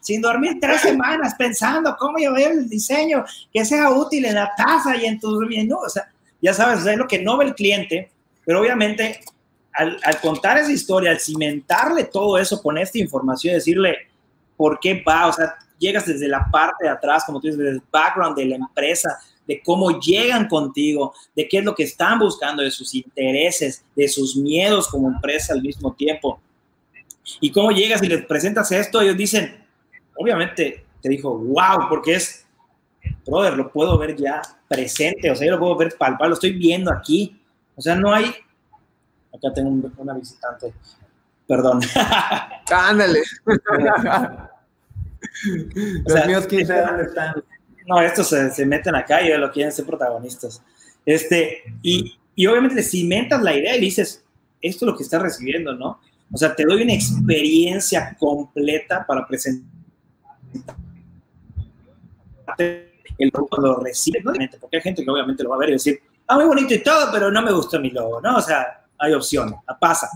sin dormir tres semanas pensando cómo llevar el diseño, que sea útil en la taza y en tu menú, o sea, ya sabes, es lo que no ve el cliente, pero obviamente al, contar esa historia, al cimentarle todo eso con esta información, decirle por qué va, o sea, llegas desde la parte de atrás, como tú dices, desde el background de la empresa, de cómo llegan contigo, de qué es lo que están buscando, de sus intereses, de sus miedos como empresa al mismo tiempo. Y cómo llegas y les presentas esto, ellos dicen, obviamente, te dijo, wow, porque es, brother, lo puedo ver ya presente, o sea, yo lo puedo ver palpable, lo estoy viendo aquí. O sea, no hay Acá tengo una visitante. Perdón. [LAUGHS] Ándale. [LAUGHS] Los míos, quién sabe dónde están. No, estos se, meten acá y lo quieren ser protagonistas. Este, y, y obviamente le cimentas la idea y dices, esto es lo que estás recibiendo, ¿no? O sea, te doy una experiencia completa para presentar el grupo lo recibe, ¿no? porque hay gente que obviamente lo va a ver y decir, ah, muy bonito y todo, pero no me gustó mi logo, ¿no? O sea, hay opción, pasa.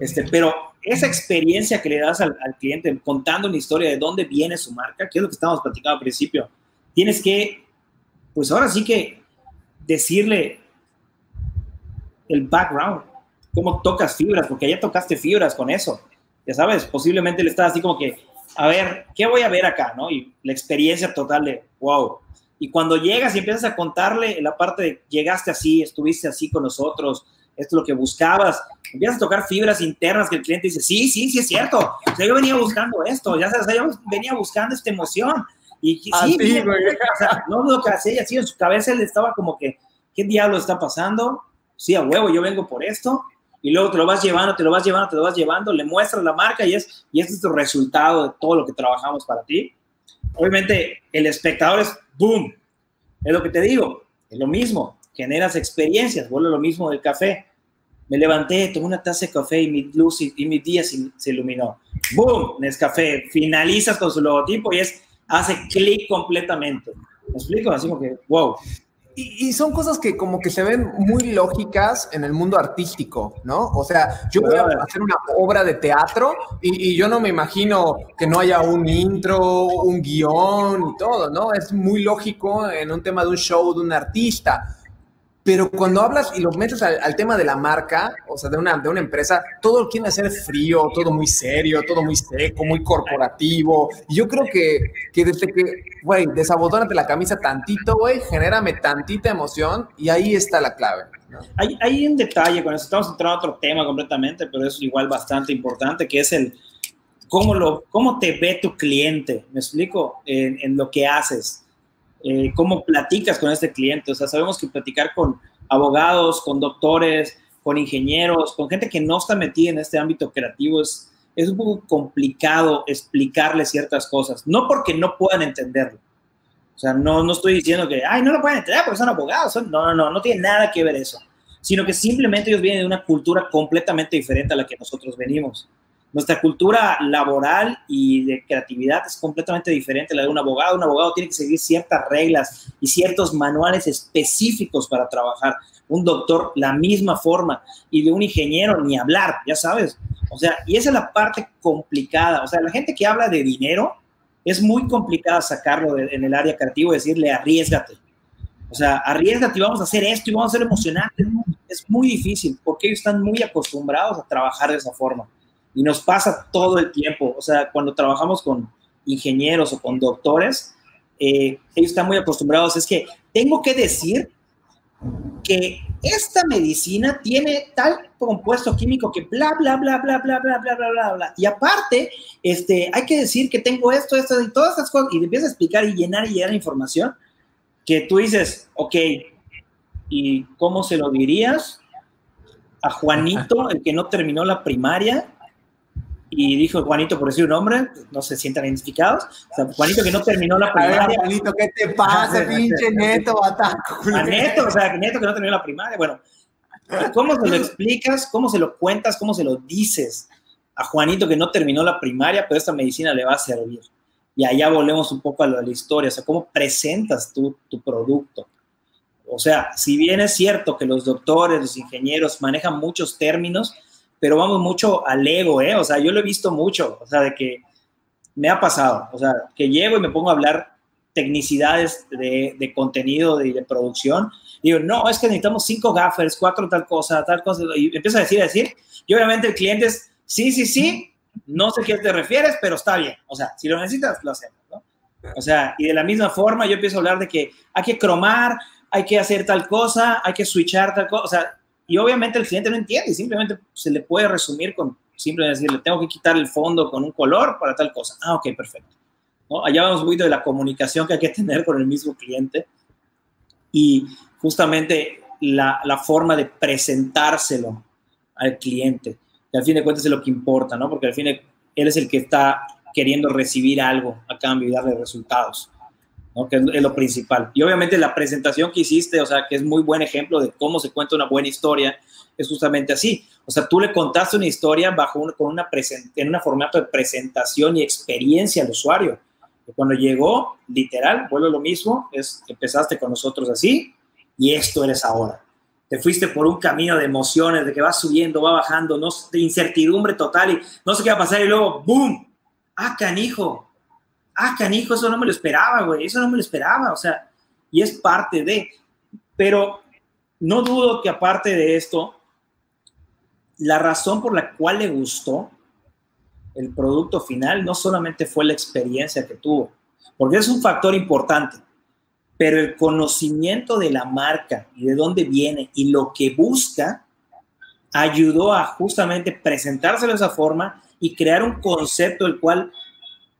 Este, pero esa experiencia que le das al, cliente contando una historia de dónde viene su marca, que es lo que estábamos platicando al principio, tienes que, pues ahora sí que decirle el background, cómo tocas fibras, porque ya tocaste fibras con eso, ya sabes, posiblemente le estás así como que, a ver, ¿qué voy a ver acá? ¿no? Y la experiencia total de, wow. Y cuando llegas y empiezas a contarle la parte de, llegaste así, estuviste así con nosotros, esto es lo que buscabas. Empiezas a tocar fibras internas que el cliente dice, sí, sí, sí es cierto. O sea, yo venía buscando esto, ya sabes, yo venía buscando esta emoción. Y sí, o sea, no lo que hacía, así en su cabeza él estaba como que, ¿qué diablo está pasando? Sí, a huevo, yo vengo por esto. Y luego te lo vas llevando, te lo vas llevando, te lo vas llevando, le muestras la marca y, es, y este es tu resultado de todo lo que trabajamos para ti. Obviamente, el espectador es boom. Es lo que te digo, es lo mismo, generas experiencias, vuelve lo mismo del café. Me levanté, tomé una taza de café y mi luz y, y mi día se, se iluminó. ¡Boom! Nescafé. Finalizas con su logotipo y es hace clic completamente. ¿Me explico? Así como que, wow. Y, son cosas que como que se ven muy lógicas en el mundo artístico, ¿no? O sea, yo voy a hacer una obra de teatro y, y, yo no me imagino que no haya un intro, un guion y todo, ¿no? Es muy lógico en un tema de un show de un artista. Pero cuando hablas y lo metes al, tema de la marca, o sea, de una, de una empresa, todo quiere ser frío, todo muy serio, todo muy seco, muy corporativo. Y yo creo que, que desde que, güey, desabotórate la camisa tantito, güey, genérame tantita emoción y ahí está la clave. Hay, hay, un detalle con eso, estamos entrando a otro tema completamente, pero es igual bastante importante, que es el cómo, lo, cómo te ve tu cliente, me explico, en, en lo que haces eh, cómo platicas con este cliente. O sea, sabemos que platicar con abogados, con doctores, con ingenieros, con gente que no está metida en este ámbito creativo es, es un poco complicado explicarle ciertas cosas. No porque no puedan entenderlo. O sea, no, no estoy diciendo que, ay, no lo pueden entender porque son abogados. no, no, no, no tiene nada que ver eso. Sino que simplemente ellos vienen de una cultura completamente diferente a la que nosotros venimos. Nuestra cultura laboral y de creatividad es completamente diferente a la de un abogado. Un abogado tiene que seguir ciertas reglas y ciertos manuales específicos para trabajar. Un doctor, la misma forma. Y de un ingeniero, ni hablar, ya sabes. O sea, y esa es la parte complicada. O sea, la gente que habla de dinero, es muy complicada sacarlo en el área creativa y decirle, arriesgate. O sea, arriesgate y vamos a hacer esto y vamos a ser emocionantes. Es muy difícil porque ellos están muy acostumbrados a trabajar de esa forma. Y nos pasa todo el tiempo. O sea, cuando trabajamos con ingenieros o con doctores, eh, ellos están muy acostumbrados. Es que tengo que decir que esta medicina tiene tal compuesto químico que bla, bla, bla, bla, bla, bla, bla, bla, bla, bla. Y aparte, este, hay que decir que tengo esto, esto y todas estas cosas. Y te empiezas a explicar y llenar y llenar información que tú dices, ok, ¿y cómo se lo dirías a Juanito, el que no terminó la primaria y dijo Juanito, por decir un nombre, no se sientan identificados. O sea, Juanito que no terminó la primaria. Juanito, ¿qué te pasa, [LAUGHS] pinche neto, bataco? A neto, o sea, neto que no terminó la primaria. Bueno, ¿cómo se lo explicas? ¿Cómo se lo cuentas? ¿Cómo se lo dices a Juanito que no terminó la primaria, pero esta medicina le va a servir? Y allá volvemos un poco a lo de la historia, o sea, ¿cómo presentas tú tu producto? O sea, si bien es cierto que los doctores, los ingenieros manejan muchos términos, pero vamos mucho al ego, ¿eh? O sea, yo lo he visto mucho, o sea, de que me ha pasado, o sea, que llego y me pongo a hablar tecnicidades de, de contenido, de, de, producción, digo, no, es que necesitamos cinco gaffers, cuatro tal cosa, tal cosa, y empiezo a decir, a decir, y obviamente el cliente es, sí, sí, sí, no sé a qué te refieres, pero está bien, o sea, si lo necesitas, lo hacemos, ¿no? O sea, y de la misma forma yo empiezo a hablar de que hay que cromar, hay que hacer tal cosa, hay que switchar tal cosa, o sea, y obviamente el cliente no entiende, simplemente se le puede resumir con simplemente decirle, tengo que quitar el fondo con un color para tal cosa. Ah, ok, perfecto. Allá vamos un poquito de la comunicación que hay que tener con el mismo cliente y justamente la, la forma de presentárselo al cliente, que al fin de cuentas es lo que importa, ¿no? Porque al fin él es el que está queriendo recibir algo a cambio y darle resultados que es, lo principal. Y obviamente la presentación que hiciste, o sea, que es muy buen ejemplo de cómo se cuenta una buena historia, es justamente así. O sea, tú le contaste una historia bajo con una en un formato de presentación y experiencia al usuario. cuando llegó, literal, vuelve lo mismo, es empezaste con nosotros así y esto eres ahora. Te fuiste por un camino de emociones, de que va subiendo, va bajando, no, de incertidumbre total y no sé qué va a pasar y luego, ¡boom! ¡Ah, canijo! Ah, canijo, eso no me lo esperaba, güey, eso no me lo esperaba, o sea, y es parte de, pero no dudo que aparte de esto, la razón por la cual le gustó el producto final no solamente fue la experiencia que tuvo, porque es un factor importante, pero el conocimiento de la marca y de dónde viene y lo que busca ayudó a justamente presentárselo de esa forma y crear un concepto el cual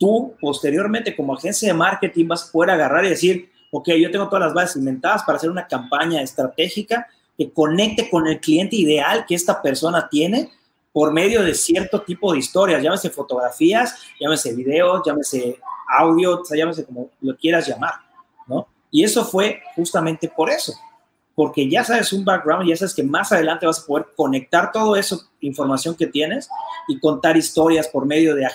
tú posteriormente como agencia de marketing vas a poder agarrar y decir, ok, yo tengo todas las bases inventadas para hacer una campaña estratégica que conecte con el cliente ideal que esta persona tiene por medio de cierto tipo de historias, llámese fotografías, llámese videos, llámese audio, llámese como lo quieras llamar, ¿no? Y eso fue justamente por eso, porque ya sabes un background, ya sabes que más adelante vas a poder conectar todo eso, información que tienes, y contar historias por medio de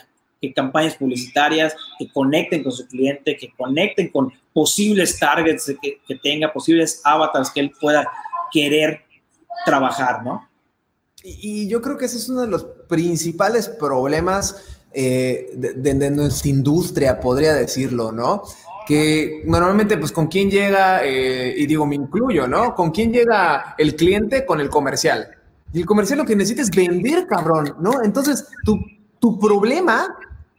campañas publicitarias que conecten con su cliente, que conecten con posibles targets que, que tenga, posibles avatars que él pueda querer trabajar, ¿no? Y, yo creo que ese es uno de los principales problemas eh, de, nuestra industria, podría decirlo, ¿no? Que normalmente, pues, ¿con quién llega? Eh, y digo, me incluyo, ¿no? ¿Con quién llega el cliente? Con el comercial. Y el comercial lo que necesita es vender, cabrón, ¿no? Entonces, tu, tu problema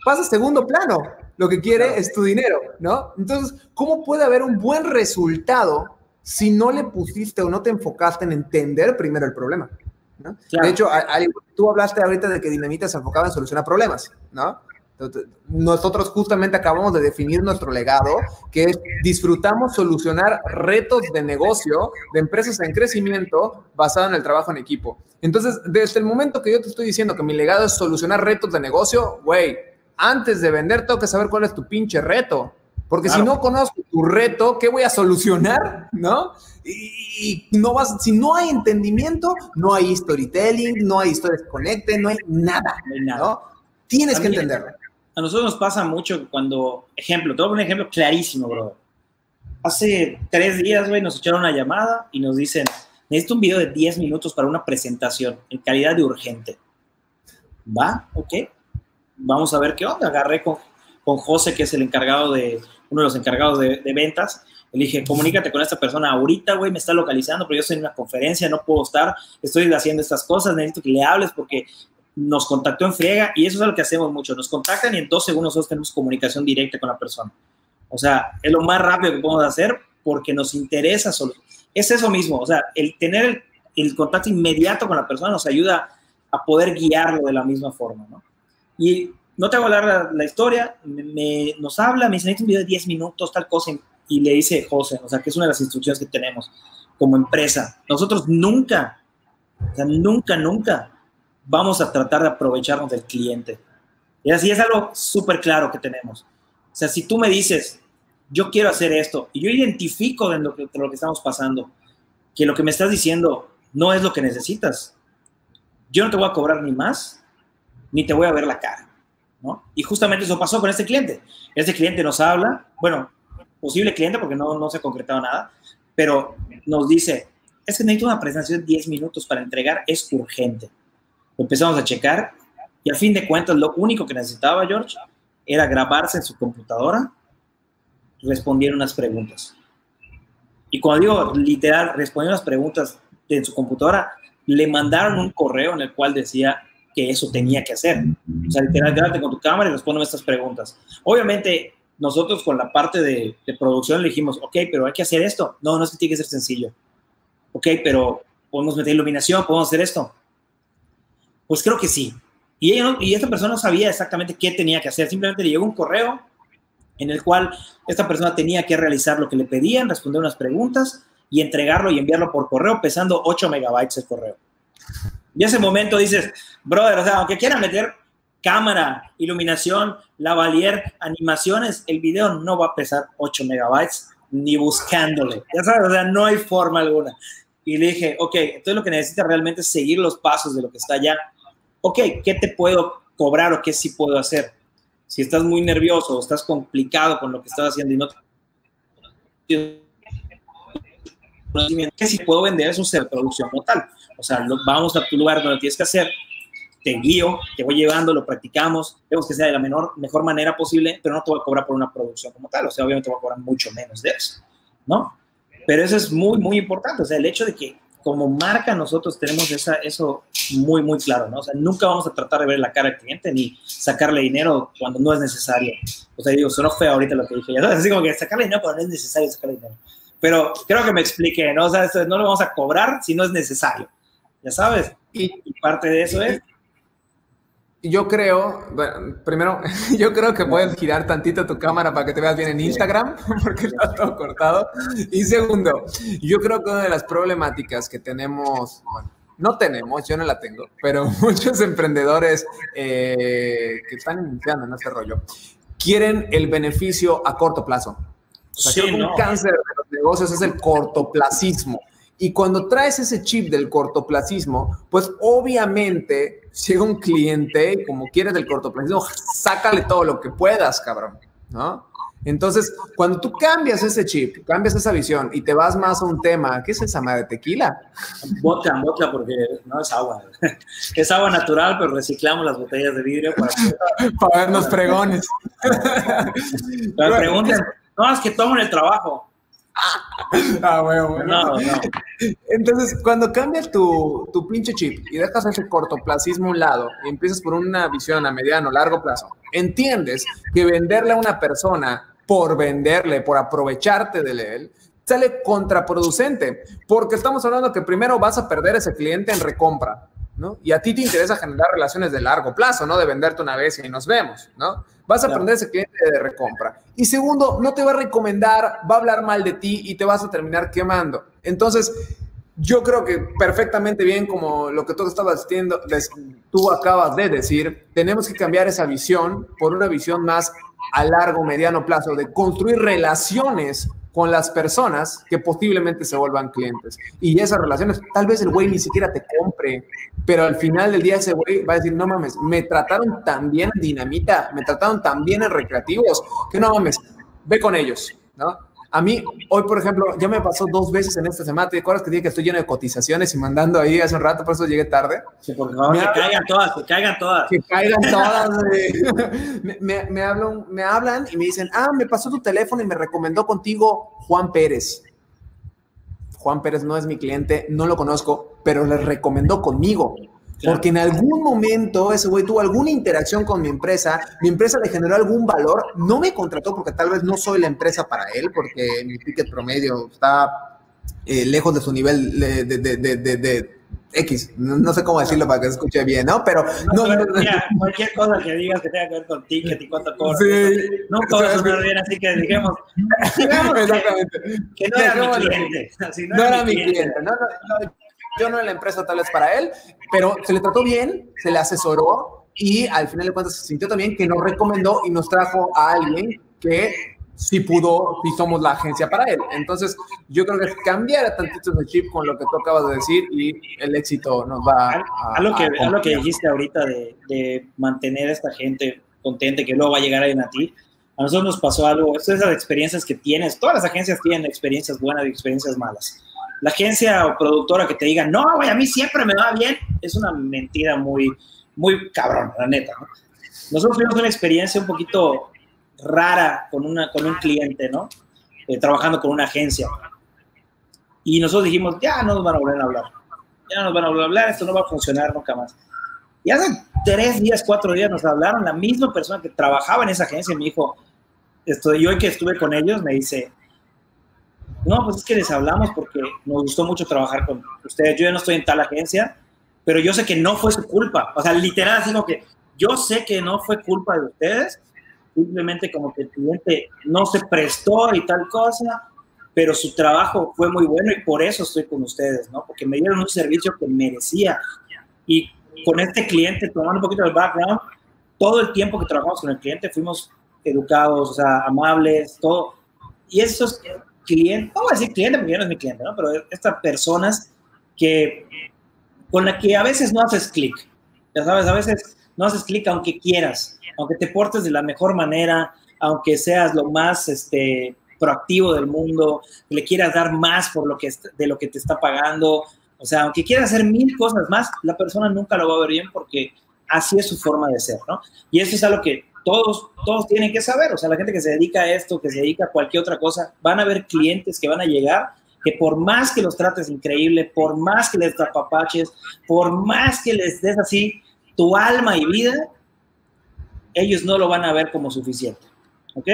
pasa a segundo plano. Lo que quiere es tu dinero, ¿no? Entonces, ¿cómo puede haber un buen resultado si no le pusiste o no te enfocaste en entender primero el problema? De hecho, tú hablaste ahorita de que Dinamita se enfocaba en solucionar problemas, ¿no? Nosotros justamente acabamos de definir nuestro legado, que es disfrutamos solucionar retos de negocio de empresas en crecimiento basado en el trabajo en equipo. Entonces, desde el momento que yo te estoy diciendo que mi legado es solucionar retos de negocio, güey, antes de vender tengo que saber cuál es tu pinche reto. Porque si no conozco tu reto, ¿qué voy a solucionar? [LAUGHS] ¿No? Y, no vas, si no hay entendimiento, no hay storytelling, no hay historias que conecten, no hay nada. ¿no? Tienes que entenderlo. A nosotros nos pasa mucho cuando, ejemplo, te voy a poner un ejemplo clarísimo, bro. Hace tres días, güey, nos echaron una llamada y nos dicen, necesito un video de 10 minutos para una presentación en calidad de urgente. ¿Va? ¿Ok? Vamos a ver qué onda. Agarré con, con José, que es el encargado de, uno de los encargados de, ventas. Le dije, comunícate con esta persona ahorita, güey, me está localizando, pero yo estoy en una conferencia, no puedo estar, estoy haciendo estas cosas, necesito que le hables porque nos contactó en friega y eso es lo que hacemos mucho. Nos contactan y en dos nosotros tenemos comunicación directa con la persona. O sea, es lo más rápido que podemos hacer porque nos interesa solo. Es eso mismo, o sea, el tener el contacto inmediato con la persona nos ayuda a poder guiarlo de la misma forma, ¿no? Y no te hago hablar la, historia, me, nos habla, me dice, necesito un video de 10 minutos, tal cosa, y le dice José, o sea, que es una de las instrucciones que tenemos como empresa. Nosotros nunca, o sea, nunca, nunca vamos a tratar de aprovecharnos del cliente. Y así es algo súper claro que tenemos. O sea, si tú me dices, yo quiero hacer esto, y yo identifico de lo que, de lo que estamos pasando, que lo que me estás diciendo no es lo que necesitas, yo no te voy a cobrar ni más, ni te voy a ver la cara. Y justamente eso pasó con este cliente. Este cliente nos habla, bueno, posible cliente porque no, no se ha concretado nada, pero nos dice, es que necesito una presentación de 10 minutos para entregar, es urgente. Empezamos a checar y a fin de cuentas lo único que necesitaba George era grabarse en su computadora, responder unas preguntas. Y cuando digo literal, responder unas preguntas en su computadora, le mandaron un correo en el cual decía, que eso tenía que hacer. O sea, literal, con tu cámara y respóndeme estas preguntas. Obviamente, nosotros con la parte de, producción le dijimos, ok, pero hay que hacer esto. No, no es que tiene que ser sencillo. Ok, pero podemos meter iluminación, podemos hacer esto. Pues creo que sí. Y, ella y esta persona no sabía exactamente qué tenía que hacer. Simplemente le llegó un correo en el cual esta persona tenía que realizar lo que le pedían, responder unas preguntas y entregarlo y enviarlo por correo pesando 8 megabytes el correo. Y ese momento dices, brother, o sea, aunque quieran meter cámara, iluminación, lavalier, animaciones, el video no va a pesar 8 megabytes ni buscándole. Ya sabes, o sea, no hay forma alguna. Y le dije, ok, entonces lo que necesitas realmente es seguir los pasos de lo que está allá. Ok, ¿qué te puedo cobrar o qué sí puedo hacer? Si estás muy nervioso o estás complicado con lo que estás haciendo y no ¿qué sí puedo vender es un ser producción total. O sea, vamos a tu lugar donde tienes que hacer, te guío, te voy llevando, lo practicamos, vemos que sea de la menor, mejor manera posible, pero no te voy a cobrar por una producción como tal, o sea, obviamente te voy a cobrar mucho menos de eso, ¿no? Pero eso es muy, muy importante, o sea, el hecho de que como marca nosotros tenemos esa, eso muy, muy claro, ¿no? O sea, nunca vamos a tratar de ver la cara al cliente ni sacarle dinero cuando no es necesario. O sea, digo, sonó feo ahorita lo que dije, ya sabes, así como que sacarle dinero cuando no es necesario sacarle dinero. Pero creo que me expliqué, ¿no? O sea, no lo vamos a cobrar si no es necesario ya sabes. Y, parte de eso es. yo creo, bueno, primero, [LAUGHS] yo creo que puedes girar tantito tu cámara para que te veas bien en Instagram, [LAUGHS] porque está todo cortado. Y segundo, yo creo que una de las problemáticas que tenemos, bueno, no tenemos, yo no la tengo, pero [LAUGHS] muchos emprendedores eh, que están iniciando en este rollo quieren el beneficio a corto plazo. O sea, creo que un cáncer de los negocios es el cortoplacismo. Y cuando traes ese chip del cortoplacismo, pues obviamente llega un cliente como quieres del cortoplacismo, sácale todo lo que puedas, cabrón, ¿no? Entonces, cuando tú cambias ese chip, cambias esa visión y te vas más a un tema, ¿qué es esa madre tequila? Vodka, vodka, porque no es agua. [LAUGHS] Es agua natural, pero reciclamos las botellas de vidrio para, [LAUGHS] para vernos fregones. Preguntan, no, es que tomo en el trabajo. Ah, bueno, bueno. Entonces, cuando cambias tu, tu, pinche chip y dejas ese cortoplacismo a un lado y empiezas por una visión a mediano, largo plazo, entiendes que venderle a una persona por venderle, por aprovecharte de él, sale contraproducente, porque estamos hablando que primero vas a perder ese cliente en recompra, ¿no? Y a ti te interesa generar relaciones de largo plazo, ¿no? De venderte una vez y nos vemos, ¿no? Vas a aprender ese cliente de recompra. Y segundo, no te va a recomendar, va a hablar mal de ti y te vas a terminar quemando. Entonces, yo creo que perfectamente bien, como lo que tú estabas diciendo, tú acabas de decir, tenemos que cambiar esa visión por una visión más a largo, mediano plazo, de construir relaciones con las personas que posiblemente se vuelvan clientes. Y esas relaciones, tal vez el güey ni siquiera te compre, pero al final del día ese güey va a decir, no mames, me trataron tan bien en dinamita, me trataron tan bien en recreativos, que no mames, ve con ellos, ¿no? A mí, hoy, por ejemplo, ya me pasó dos veces en esta semana. ¿Te acuerdas que dije que estoy lleno de cotizaciones y mandando ahí hace un rato? Por eso llegué tarde. Sí, por favor, que caigan todas, que caigan todas. Que caigan todas. [LAUGHS] me, me, hablan, me hablan y me dicen, ah, me pasó tu teléfono y me recomendó contigo Juan Pérez. Juan Pérez no es mi cliente, no lo conozco, pero le recomendó conmigo. Porque en algún momento ese güey tuvo alguna interacción con mi empresa, mi empresa le generó algún valor, no me contrató porque tal vez no soy la empresa para él, porque mi ticket promedio está eh, lejos de su nivel de, de, de, de X, no, sé cómo decirlo para que se escuche bien, ¿no? Pero no, cualquier cosa que digas que tenga que ver con ticket y cuánto cobras, sí, no cobras bien, así que [LAUGHS] digamos, Exactamente. que, no, era mi cliente, no, era mi cliente, no, no, yo no era la empresa tal vez para él, pero se le trató bien, se le asesoró y al final de cuentas se sintió también que nos recomendó y nos trajo a alguien que sí pudo, sí somos la agencia para él. Entonces, yo creo que cambiar tantito de chip con lo que tú acabas de decir y el éxito nos va a... A, lo, que, a, lo que dijiste ahorita de, de, mantener a esta gente contente, que luego va a llegar alguien a ti. A nosotros nos pasó algo, esas experiencias que tienes, todas las agencias tienen experiencias buenas y experiencias malas la agencia o productora que te diga, no, güey, a mí siempre me va bien, es una mentira muy, muy cabrón, la neta. Nosotros tuvimos una experiencia un poquito rara con, una, con un cliente, ¿no? Eh, trabajando con una agencia. Y nosotros dijimos, ya no nos van a volver a hablar. Ya no nos van a volver a hablar, esto no va a funcionar nunca más. Y hace tres días, cuatro días nos hablaron, la misma persona que trabajaba en esa agencia me dijo, estoy, yo que estuve con ellos, me dice, no, pues es que les hablamos porque nos gustó mucho trabajar con ustedes. Yo ya no estoy en tal agencia, pero yo sé que no fue su culpa. O sea, literal, como que yo sé que no fue culpa de ustedes, simplemente como que el cliente no se prestó y tal cosa, pero su trabajo fue muy bueno y por eso estoy con ustedes, ¿no? Porque me dieron un servicio que merecía. Y con este cliente, tomando un poquito del background, todo el tiempo que trabajamos con el cliente fuimos educados, o sea, amables, todo. Y eso es cliente, no voy a decir cliente porque ya no es mi cliente, ¿no? Pero estas personas que, con las que a veces no haces clic, ya sabes, a veces no haces clic aunque quieras, aunque te portes de la mejor manera, aunque seas lo más este, proactivo del mundo, le quieras dar más por lo que, de lo que te está pagando, o sea, aunque quieras hacer mil cosas más, la persona nunca lo va a ver bien porque así es su forma de ser, ¿no? Y eso es algo que todos, todos tienen que saber, o sea, la gente que se dedica a esto, que se dedica a cualquier otra cosa, van a haber clientes que van a llegar que por más que los trates increíble, por más que les papaches, por más que les des así tu alma y vida, ellos no lo van a ver como suficiente, ¿ok?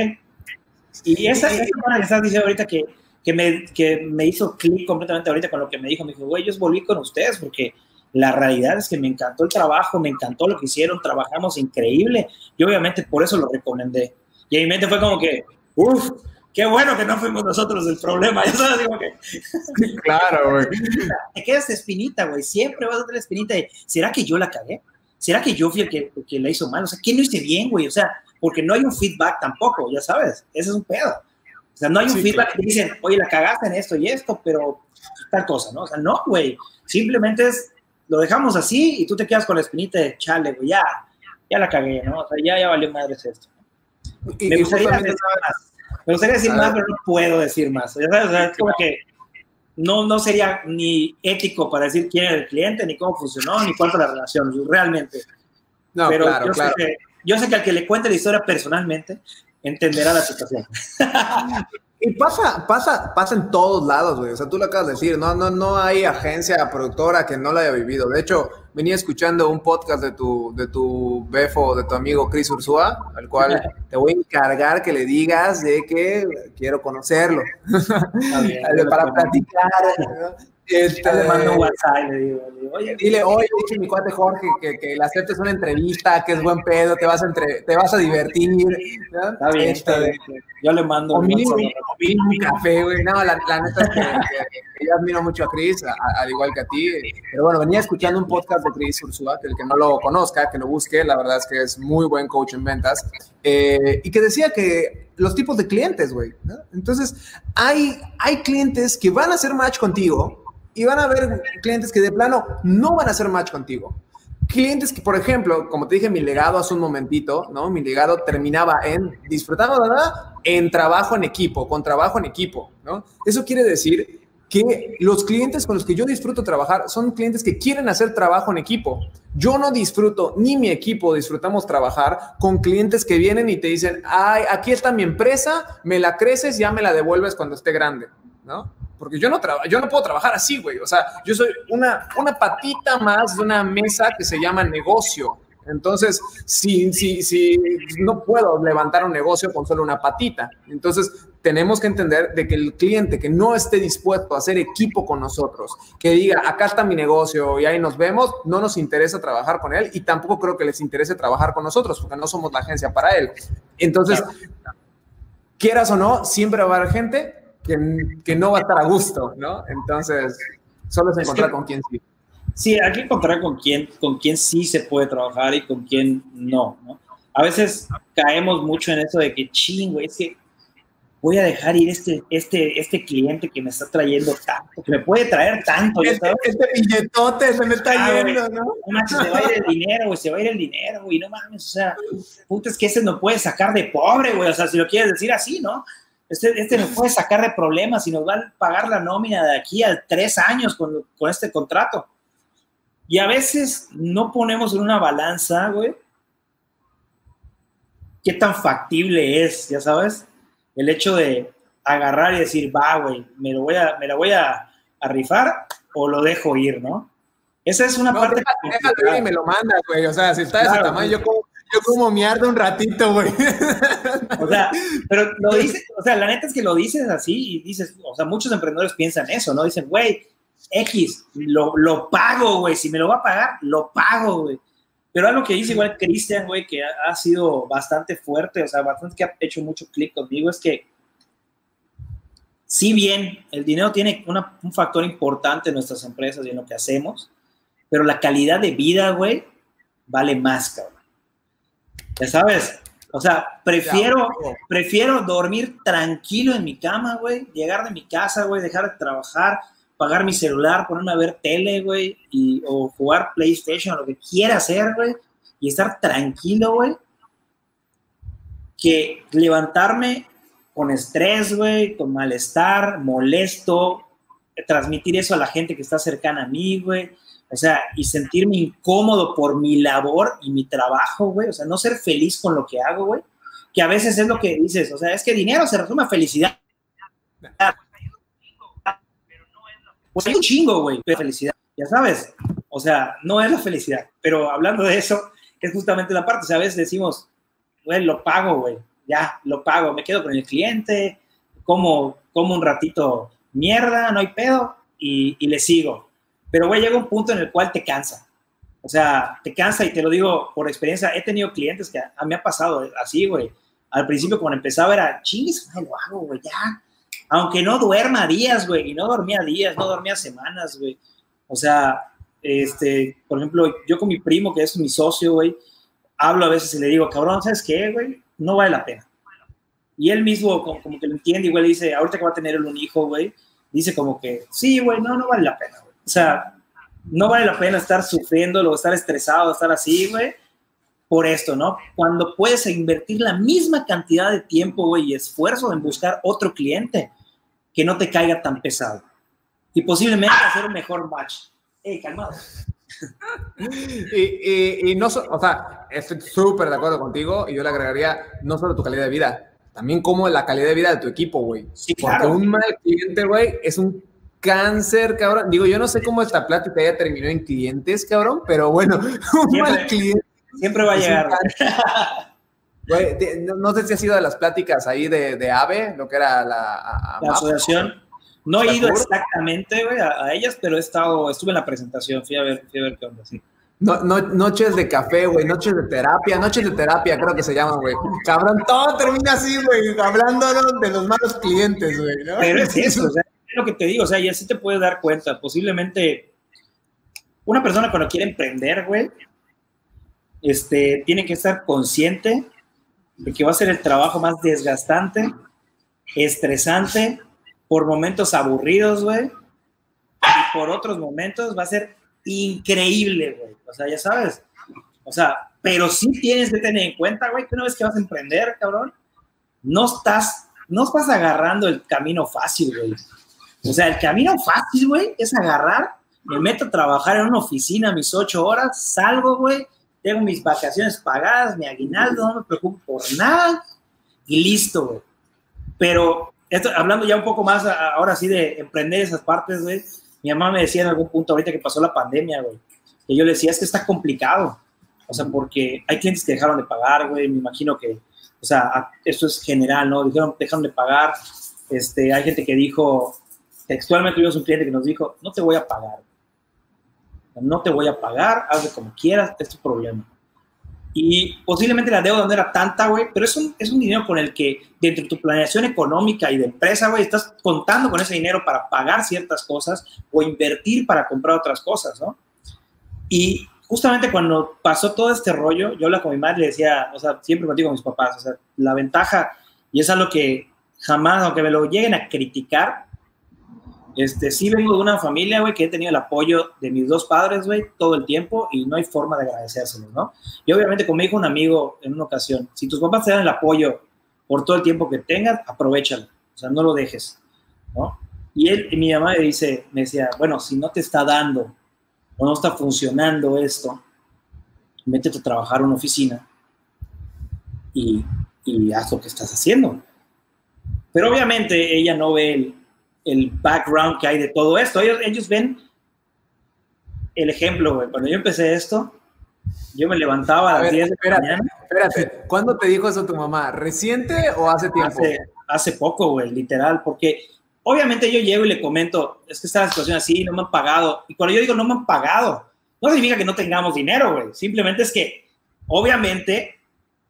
Y esa, esa que estás diciendo ahorita que, que, me, que me hizo clic completamente ahorita con lo que me dijo, me dijo, güey, yo volví con ustedes porque La realidad es que me encantó el trabajo, me encantó lo que hicieron, trabajamos increíble y obviamente por eso lo recomendé. Y en mi mente fue como que, uff, qué bueno que no fuimos nosotros el problema. [LAUGHS] Eso digo que... Claro, güey. [LAUGHS] Te quedas espinita, güey. Siempre vas a tener espinita de, ¿será que yo la cagué? ¿Será que yo fui el que, que la hizo mal? O sea, ¿qué no hice bien, güey? O sea, porque no hay un feedback tampoco, ya sabes. Ese es un pedo. O sea, no hay un feedback que dicen, oye, la cagaste en esto y esto, pero tal cosa, ¿no? O sea, no, güey. Simplemente es, lo dejamos así y tú te quedas con la espinita de, chale, güey, ya, ya la cagué, ¿no? O sea, ya, ya valió madres esto. me gustaría decir más. Me gustaría decir más, pero no puedo decir más. Ya sabes, o sea, es como que no, no sería ni ético para decir quién era el cliente, ni cómo funcionó, ni cuánto la relación, realmente. No, pero claro, yo, claro. Sé que, yo sé que al que le cuente la historia personalmente, entenderá la situación. [LAUGHS] Y pasa, pasa, pasa en todos lados, güey. O sea, tú lo acabas de decir, no, no, no hay agencia productora que no la haya vivido. De hecho, venía escuchando un podcast de tu, de tu befo, de tu amigo Chris Ursúa, al cual te voy a encargar que le digas de que quiero conocerlo. Bien, [LAUGHS] para platicar. Este, le mando un WhatsApp le digo, oye, dile, oye, dice mi cuate Jorge que, que le aceptes una entrevista, que es buen pedo, te vas a, entre, te vas a divertir. Está bien, está bien. Yo le mando un, un café, güey. No, la, la neta es que, que, yo admiro mucho a Chris, al igual que a ti. Pero bueno, venía escuchando un podcast de Chris Ursula, que el que no lo conozca, que lo busque, la verdad es que es muy buen coach en ventas. Eh, y que decía que los tipos de clientes, güey. Entonces, hay, hay clientes que van a hacer match contigo y van a haber clientes que de plano no van a hacer match contigo. Clientes que, por ejemplo, como te dije, mi legado hace un momentito, ¿no? Mi legado terminaba en disfrutando, ¿verdad? En trabajo en equipo, con trabajo en equipo, ¿no? Eso quiere decir que los clientes con los que yo disfruto trabajar son clientes que quieren hacer trabajo en equipo. Yo no disfruto, ni mi equipo disfrutamos trabajar con clientes que vienen y te dicen, ay, aquí está mi empresa, me la creces, ya me la devuelves cuando esté grande, ¿no? porque yo no, yo no puedo trabajar así, güey. O sea, yo soy una, una patita más de una mesa que se llama negocio. Entonces, si, si, si no puedo levantar un negocio con solo una patita. Entonces, tenemos que entender de que el cliente que no esté dispuesto a hacer equipo con nosotros, que diga, acá está mi negocio y ahí nos vemos, no nos interesa trabajar con él y tampoco creo que les interese trabajar con nosotros porque no somos la agencia para él. Entonces, quieras o no, siempre va a haber gente que, no va a estar a gusto, ¿no? Entonces, solo es encontrar con quién sí. Sí, hay que encontrar con quién, con quién sí se puede trabajar y con quién no, ¿no? A veces caemos mucho en eso de que, ching, es que voy a dejar ir este, este, este cliente que me está trayendo tanto, que me puede traer tanto. Este, este billetote se me está ah, yendo, ¿no? No se va a ir el dinero, güey, se va a ir el dinero, güey, no mames, o sea, puta, es que ese no puede sacar de pobre, güey, o sea, si lo quieres decir así, ¿no? Este, este nos puede sacar de problemas y nos va a pagar la nómina de aquí a tres años con, con este contrato. Y a veces no ponemos en una balanza, güey, qué tan factible es, ya sabes, el hecho de agarrar y decir, va, güey, me, lo voy a, me la voy a, a, rifar o lo dejo ir, ¿no? Esa es una no, parte. Déjalo y me lo mandas, güey. O sea, si está de ese tamaño, yo como yo como mierda un ratito, güey. O sea, pero lo dices, o sea, la neta es que lo dices así y dices, o sea, muchos emprendedores piensan eso, ¿no? Dicen, güey, X, lo, lo pago, güey, si me lo va a pagar, lo pago, güey. Pero algo que dice igual Cristian, güey, que ha, ha, sido bastante fuerte, o sea, bastante que ha hecho mucho clic conmigo, es que si bien el dinero tiene una, un factor importante en nuestras empresas y en lo que hacemos, pero la calidad de vida, güey, vale más, cabrón. Ya sabes, o sea, prefiero, prefiero dormir tranquilo en mi cama, güey, llegar de mi casa, güey, dejar de trabajar, pagar mi celular, ponerme a ver tele, güey, y, o jugar PlayStation, lo que quiera hacer, güey, y estar tranquilo, güey, que levantarme con estrés, güey, con malestar, molesto, transmitir eso a la gente que está cercana a mí, güey, o sea, y sentirme incómodo por mi labor y mi trabajo, güey. O sea, no ser feliz con lo que hago, güey. Que a veces es lo que dices. O sea, es que dinero se resume a felicidad. Pues hay un chingo, güey, de felicidad. Ya sabes. O sea, no es la felicidad. Pero hablando de eso, es justamente la parte. O sea, a veces decimos, güey, lo pago, güey. Ya, lo pago. Me quedo con el cliente. Como, como un ratito mierda, no hay pedo. Y, y le sigo Pero, güey, llega un punto en el cual te cansa. O sea, te cansa y te lo digo por experiencia. He tenido clientes que a, me ha pasado así, güey. Al principio, cuando empezaba, era chingues, lo hago, güey, ya. Aunque no duerma días, güey, y no dormía días, no dormía semanas, güey. O sea, este, por ejemplo, yo con mi primo, que es mi socio, güey, hablo a veces y le digo, cabrón, ¿sabes qué, güey? No vale la pena. Y él mismo como, que lo entiende, igual dice, ahorita que va a tener un hijo, güey, dice como que, sí, güey, no, no vale la pena, güey. O sea, no vale la pena estar sufriendo, o estar estresado, estar así, güey, por esto, ¿no? Cuando puedes invertir la misma cantidad de tiempo, güey, y esfuerzo en buscar otro cliente que no te caiga tan pesado. Y posiblemente hacer un mejor match. ¡Ey, calmado! [LAUGHS] y, y, no, o sea, estoy súper de acuerdo contigo y yo le agregaría no solo tu calidad de vida, también como la calidad de vida de tu equipo, güey. Sí, Porque un mal cliente, güey, es un cáncer, cabrón. Digo, yo no sé cómo esta plática ya terminó en clientes, cabrón, pero bueno, [LAUGHS] un mal cliente. Siempre va a llegar. [LAUGHS] Güey, no, sé si ha sido de las pláticas ahí de, de AVE, lo que era la, la asociación. No he ido exactamente, güey, a, ellas, pero he estado, estuve en la presentación, fui a ver, fui a ver qué onda, sí. No, no, noches de café, güey, noches de terapia, noches de terapia, creo que se llama, güey. Cabrón, todo termina así, güey, hablando de los malos clientes, güey, ¿no? Pero es [LAUGHS] eso, o sea, es lo que te digo, o sea, y así te puedes dar cuenta, posiblemente una persona cuando quiere emprender, güey, este, tiene que estar consciente de que va a ser el trabajo más desgastante, estresante, por momentos aburridos, güey, y por otros momentos va a ser increíble, güey. O sea, ya sabes. O sea, pero sí tienes que tener en cuenta, güey, que una vez que vas a emprender, cabrón, no estás, no estás agarrando el camino fácil, güey. O sea, el camino fácil, güey, es agarrar, me meto a trabajar en una oficina mis ocho horas, salgo, güey, tengo mis vacaciones pagadas, mi aguinaldo, no me preocupo por nada y listo, güey. Pero esto, hablando ya un poco más ahora sí de emprender esas partes, güey, mi mamá me decía en algún punto ahorita que pasó la pandemia, güey, que yo le decía, es que está complicado. O sea, porque hay clientes que dejaron de pagar, güey, me imagino que, o sea, esto es general, ¿no? Dijeron, dejaron de pagar. Este, hay gente que dijo, textualmente tuvimos un cliente que nos dijo, no te voy a pagar no te voy a pagar, hazle como quieras, es tu problema. Y posiblemente la deuda no era tanta, güey, pero es un, es un dinero con el que dentro de tu planeación económica y de empresa, güey, estás contando con ese dinero para pagar ciertas cosas o invertir para comprar otras cosas, ¿no? Y justamente cuando pasó todo este rollo, yo hablaba con mi madre y le decía, o sea, siempre contigo con mis papás, o sea, la ventaja, y es algo que jamás, aunque me lo lleguen a criticar, este, sí vengo de una familia, güey, que he tenido el apoyo de mis dos padres, güey, todo el tiempo y no hay forma de agradecérselo, ¿no? Y obviamente, como dijo un amigo en una ocasión, si tus papás te dan el apoyo por todo el tiempo que tengas, aprovechalo, o sea, no lo dejes, ¿no? Y él, mi mamá me dice, me decía, bueno, si no te está dando o no está funcionando esto, métete a trabajar en una oficina y, y haz lo que estás haciendo. Pero obviamente ella no ve el, el background que hay de todo esto. Ellos, ellos ven el ejemplo, güey. Cuando yo empecé esto, yo me levantaba a, las 10 de la mañana. Espérate, ¿cuándo te dijo eso tu mamá? ¿Reciente o hace tiempo? Hace, poco, güey, literal, porque obviamente yo llego y le comento, es que está la situación así, no me han pagado. Y cuando yo digo no me han pagado, no significa que no tengamos dinero, güey. Simplemente es que, obviamente,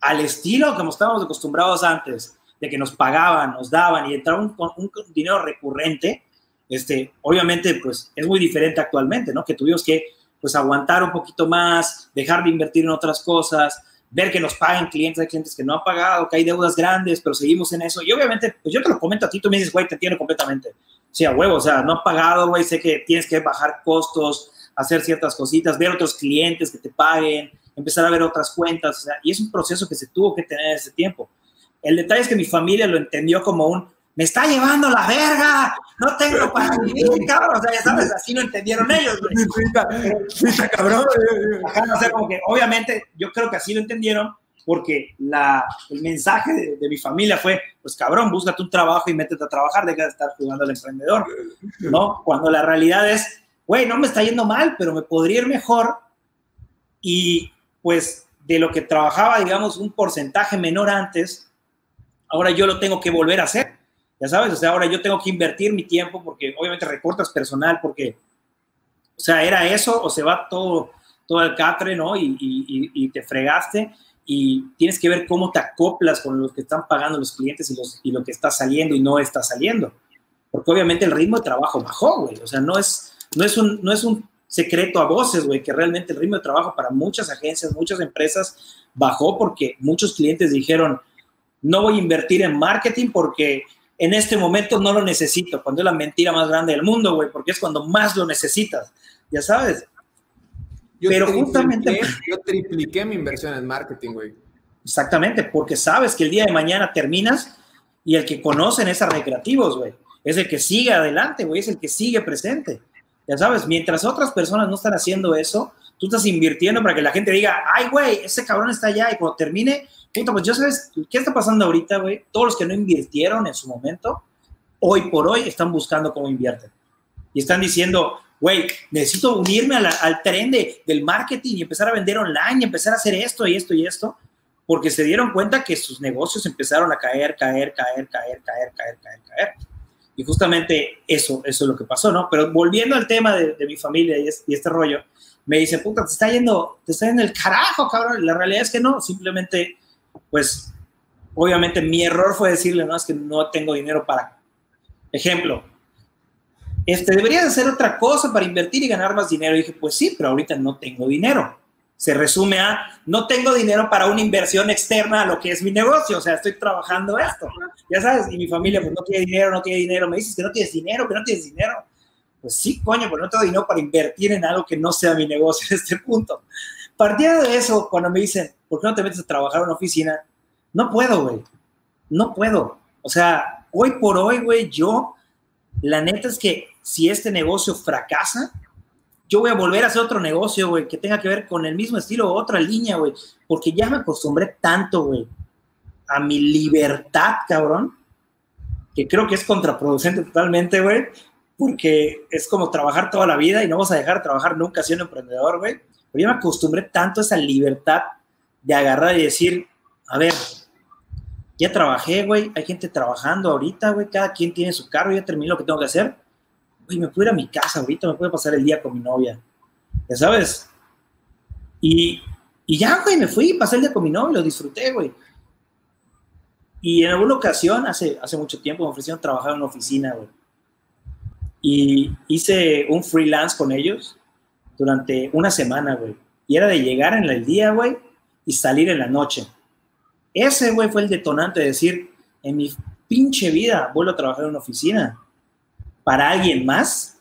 al estilo como estábamos acostumbrados antes, de que nos pagaban, nos daban y entraba un, un, dinero recurrente, este, obviamente, pues es muy diferente actualmente, ¿no? Que tuvimos que, pues, aguantar un poquito más, dejar de invertir en otras cosas, ver que nos paguen clientes, hay clientes que no han pagado, que hay deudas grandes, pero seguimos en eso. Y obviamente, pues yo te lo comento a ti, tú me dices, güey, te entiendo completamente. Sí, a huevo, o sea, no han pagado, güey, sé que tienes que bajar costos, hacer ciertas cositas, ver otros clientes que te paguen, empezar a ver otras cuentas, o sea, y es un proceso que se tuvo que tener ese tiempo. El detalle es que mi familia lo entendió como un, me está llevando la verga, no tengo para vivir, [LAUGHS] cabrón. O sea, ya sabes, así lo entendieron ellos, güey. cabrón. o sea, como que, obviamente, yo creo que así lo entendieron porque la, el mensaje de, mi familia fue, pues cabrón, búscate un trabajo y métete a trabajar, deja de estar jugando al emprendedor, ¿no? Cuando la realidad es, güey, no me está yendo mal, pero me podría ir mejor y pues de lo que trabajaba, digamos, un porcentaje menor antes, ahora yo lo tengo que volver a hacer. Ya sabes, o sea, ahora yo tengo que invertir mi tiempo porque obviamente recortas personal, porque O sea, era eso o se va todo, todo el catre, ¿no? Y, y, te fregaste y tienes que ver cómo te acoplas con los que están pagando los clientes y, los, y lo que está saliendo y no está saliendo. Porque obviamente el ritmo de trabajo bajó, güey. O sea, no es, no es, un, no es un secreto a voces, güey, que realmente el ritmo de trabajo para muchas agencias, muchas empresas bajó porque muchos clientes dijeron, no voy a invertir en marketing porque en este momento no lo necesito, cuando es la mentira más grande del mundo, güey, porque es cuando más lo necesitas, ya sabes. Yo Pero justamente... Yo tripliqué mi inversión en marketing, güey. Exactamente, porque sabes que el día de mañana terminas y el que conocen es a recreativos, güey. Es el que sigue adelante, güey, es el que sigue presente. Ya sabes, mientras otras personas no están haciendo eso, tú estás invirtiendo para que la gente diga, ay, güey, ese cabrón está allá y cuando termine, puta, pues yo sabes, ¿qué está pasando ahorita, güey? Todos los que no invirtieron en su momento, hoy por hoy están buscando cómo invierten. Y están diciendo, güey, necesito unirme al tren de, del marketing y empezar a vender online y empezar a hacer esto y esto y esto, porque se dieron cuenta que sus negocios empezaron a caer, caer, caer, caer, caer, caer, caer, caer. Y justamente eso, eso es lo que pasó, ¿no? Pero volviendo al tema de, mi familia y, este rollo, me dice, puta, te está yendo, te está yendo el carajo, cabrón. La realidad es que no, simplemente, pues, obviamente mi error fue decirle, no, es que no tengo dinero para, ejemplo, este, deberías hacer otra cosa para invertir y ganar más dinero. Y dije, pues sí, pero ahorita no tengo dinero se resume a no tengo dinero para una inversión externa a lo que es mi negocio, o sea, estoy trabajando esto, ya sabes, y mi familia pues no tiene dinero, no tiene dinero, me dices que no tienes dinero, que no tienes dinero, pues sí, coño, pero no tengo dinero para invertir en algo que no sea mi negocio en este punto. Partiendo de eso, cuando me dicen, ¿por qué no te metes a trabajar en una oficina? No puedo, güey, no puedo, o sea, hoy por hoy, güey, yo, la neta es que si este negocio fracasa, yo voy a volver a hacer otro negocio, güey, que tenga que ver con el mismo estilo, otra línea, güey, porque ya me acostumbré tanto, güey, a mi libertad, cabrón, que creo que es contraproducente totalmente, güey, porque es como trabajar toda la vida y no vas a dejar de trabajar nunca siendo emprendedor, güey. Pero ya me acostumbré tanto a esa libertad de agarrar y decir, a ver, ya trabajé, güey, hay gente trabajando ahorita, güey, cada quien tiene su carro, ya terminé lo que tengo que hacer güey, me puedo ir a mi casa ahorita, me puedo pasar el día con mi novia, ya sabes. Y, y ya, güey, me fui, pasé el día con mi novia, lo disfruté, güey. Y en alguna ocasión, hace, hace mucho tiempo, me ofrecieron trabajar en una oficina, güey. Y hice un freelance con ellos durante una semana, güey. Y era de llegar en el día, güey, y salir en la noche. Ese, güey, fue el detonante de decir, en mi pinche vida vuelvo a trabajar en una oficina para alguien más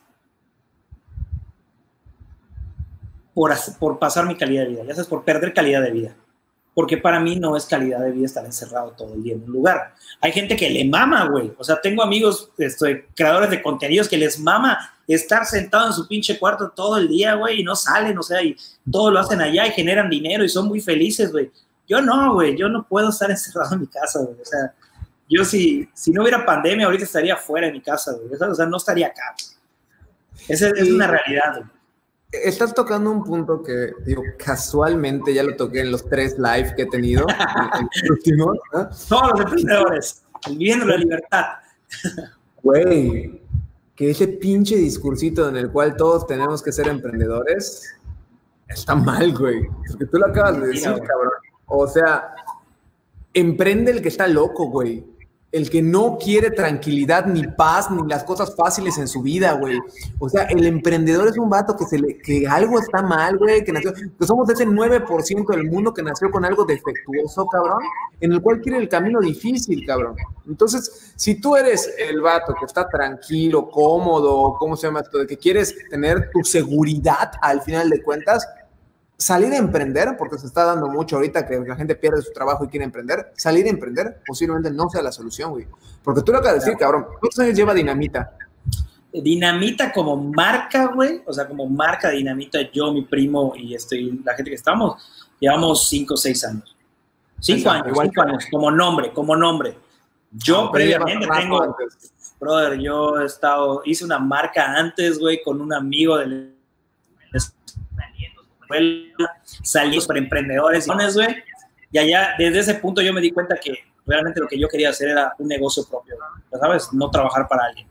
por, por pasar mi calidad de vida, ya sabes, por perder calidad de vida. Porque para mí no es calidad de vida estar encerrado todo el día en un lugar. Hay gente que le mama, güey. O sea, tengo amigos, estoy, creadores de contenidos que les mama estar sentado en su pinche cuarto todo el día, güey, y no salen, o sea, y todo lo hacen allá y generan dinero y son muy felices, güey. Yo no, güey, yo no puedo estar [LAUGHS] encerrado en mi casa, güey. O sea, yo si, si no hubiera pandemia, ahorita estaría fuera de mi casa, O sea, no estaría acá. Esa es una realidad, Estás tocando un punto que, digo, casualmente ya lo toqué en los tres live que he tenido. [LAUGHS] Todos los emprendedores, viviendo la libertad. Güey, que ese pinche discursito en el cual todos tenemos que ser emprendedores está mal, güey. Porque tú lo acabas de decir, cabrón. O sea, emprende el que está loco, güey el que no quiere tranquilidad, ni paz, ni las cosas fáciles en su vida, güey. O sea, el emprendedor es un vato que, se le, que algo está mal, güey, que nació, que somos ese 9% del mundo que nació con algo defectuoso, cabrón, en el cual quiere el camino difícil, cabrón. Entonces, si tú eres el vato que está tranquilo, cómodo, ¿cómo se llama esto? De que quieres tener tu seguridad al final de cuentas, salir a emprender, porque se está dando mucho ahorita que la gente pierde su trabajo y quiere emprender, salir a emprender posiblemente no sea la solución, güey. Porque tú lo acabas de decir, cabrón, ¿cuántos años lleva Dinamita? Dinamita como marca, güey, o sea, como marca Dinamita, yo, mi primo y este, la gente que estamos, llevamos cinco o seis años. Cinco años, cinco años, como nombre, como nombre. Yo previamente tengo, brother, yo he estado, hice una marca antes, güey, con un amigo del salimos para emprendedores, güey. Y allá, desde ese punto yo me di cuenta que realmente lo que yo quería hacer era un negocio propio, ¿sabes? No trabajar para alguien.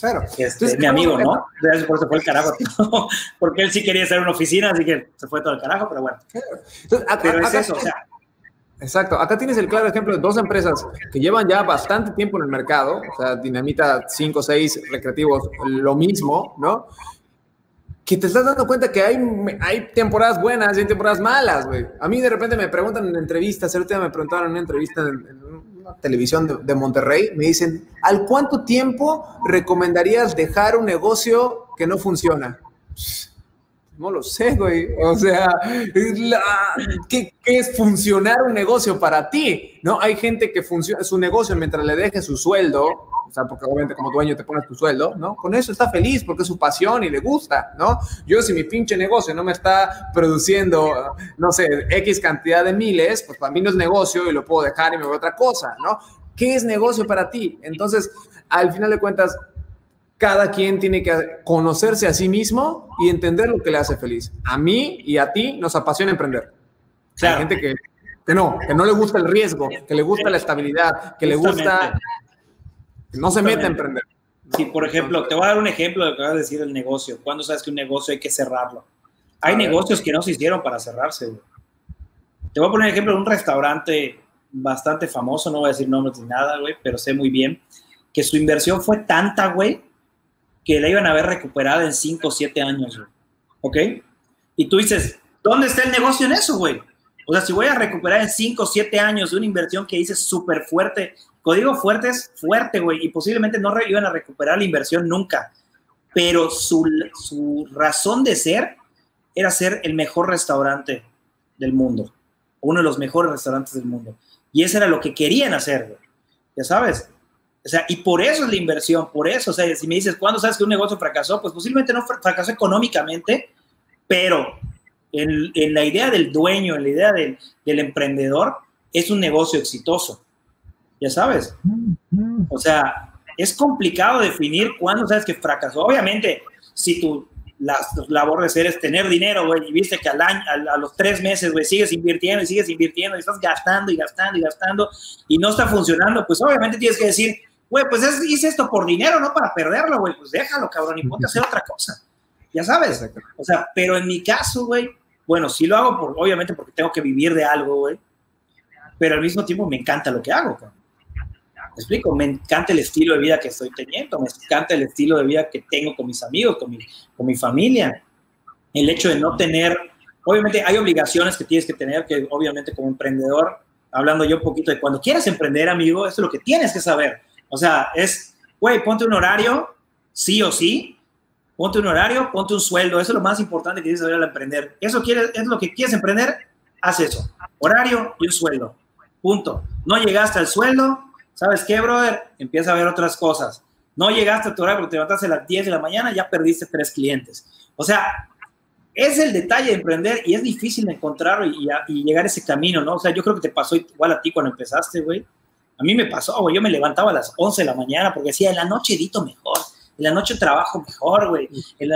Claro. Este, mi amigo, ¿no? Por eso fue el carajo. [LAUGHS] Porque él sí quería en una oficina, así que se fue todo el carajo, pero bueno. pero es eso, o sea. Exacto. Acá tienes el claro ejemplo de dos empresas que llevan ya bastante tiempo en el mercado, o sea, Dinamita 5 o 6 recreativos, lo mismo, ¿no? Que te estás dando cuenta que hay, hay temporadas buenas y hay temporadas malas, güey. A mí de repente me preguntan en entrevistas, día me preguntaron en una entrevista en, una televisión de, Monterrey, me dicen, ¿al cuánto tiempo recomendarías dejar un negocio que no funciona? No lo sé, güey. O sea, ¿qué, es funcionar un negocio para ti? ¿No? Hay gente que funciona su negocio mientras le deje su sueldo, o sea, porque obviamente como dueño te pones tu sueldo, ¿no? Con eso está feliz porque es su pasión y le gusta, ¿no? Yo si mi pinche negocio no me está produciendo, no sé, X cantidad de miles, pues para mí no es negocio y lo puedo dejar y me voy a otra cosa, ¿no? ¿Qué es negocio para ti? Entonces, al final de cuentas, cada quien tiene que conocerse a sí mismo y entender lo que le hace feliz. A mí y a ti nos apasiona emprender. Hay gente que, que, no, que no le gusta el riesgo, que le gusta la estabilidad, que le gusta, no se mete a emprender. Sí, por ejemplo, te voy a dar un ejemplo de lo que vas a decir el negocio. ¿Cuándo sabes que un negocio hay que cerrarlo? Hay negocios que no se hicieron para cerrarse, Te voy a poner el ejemplo de un restaurante bastante famoso, no voy a decir nombres ni nada, güey, pero sé muy bien que su inversión fue tanta, güey, que la iban a ver recuperada en 5 o 7 años, güey. ¿Ok? Y tú dices, ¿dónde está el negocio en eso, güey? O sea, si voy a recuperar en 5 o 7 años de una inversión que hice súper fuerte, código fuerte es fuerte, güey, y posiblemente no iban a recuperar la inversión nunca, pero su, su razón de ser era ser el mejor restaurante del mundo, uno de los mejores restaurantes del mundo. Y eso era lo que querían hacer, güey. Ya sabes, o sea, y por eso es la inversión, por eso, o sea, si me dices, ¿cuándo sabes que un negocio fracasó? Pues posiblemente no fracasó económicamente, pero en, en la idea del dueño, en la idea del, del, emprendedor, es un negocio exitoso. Ya sabes. O sea, es complicado definir cuándo sabes que fracasó. Obviamente, si tu la, labor de ser es tener dinero, güey, y viste que al año, a, a los tres meses, güey, sigues invirtiendo y sigues invirtiendo y estás gastando y gastando y gastando y no está funcionando, pues obviamente tienes que decir, güey, pues hice esto por dinero, no para perderlo, güey, pues déjalo, cabrón, y ponte a hacer otra cosa. Ya sabes. O sea, pero en mi caso, güey, bueno, sí lo hago, por, obviamente, porque tengo que vivir de algo, güey, pero al mismo tiempo me encanta lo que hago, cabrón. ¿Me explico? Me encanta el estilo de vida que estoy teniendo, me encanta el estilo de vida que tengo con mis amigos, con mi, con mi familia. El hecho de no tener, obviamente hay obligaciones que tienes que tener, que obviamente como emprendedor, hablando yo un poquito de cuando quieras emprender, amigo, eso es lo que tienes que saber o sea, es, güey, ponte un horario, sí o sí, ponte un horario, ponte un sueldo, eso es lo más importante que tienes que saber al emprender. Eso quieres, es lo que quieres emprender, haz eso, horario y un sueldo, punto. No llegaste al sueldo, ¿sabes qué, brother? Empieza a ver otras cosas. No llegaste a tu horario porque te levantaste a las 10 de la mañana, ya perdiste tres clientes. O sea, es el detalle de emprender y es difícil encontrarlo y, llegar a ese camino, ¿no? O sea, yo creo que te pasó igual a ti cuando empezaste, güey. A mí me pasó, güey, yo me levantaba a las 11 de la mañana porque decía, en la noche edito mejor, en la noche trabajo mejor, güey,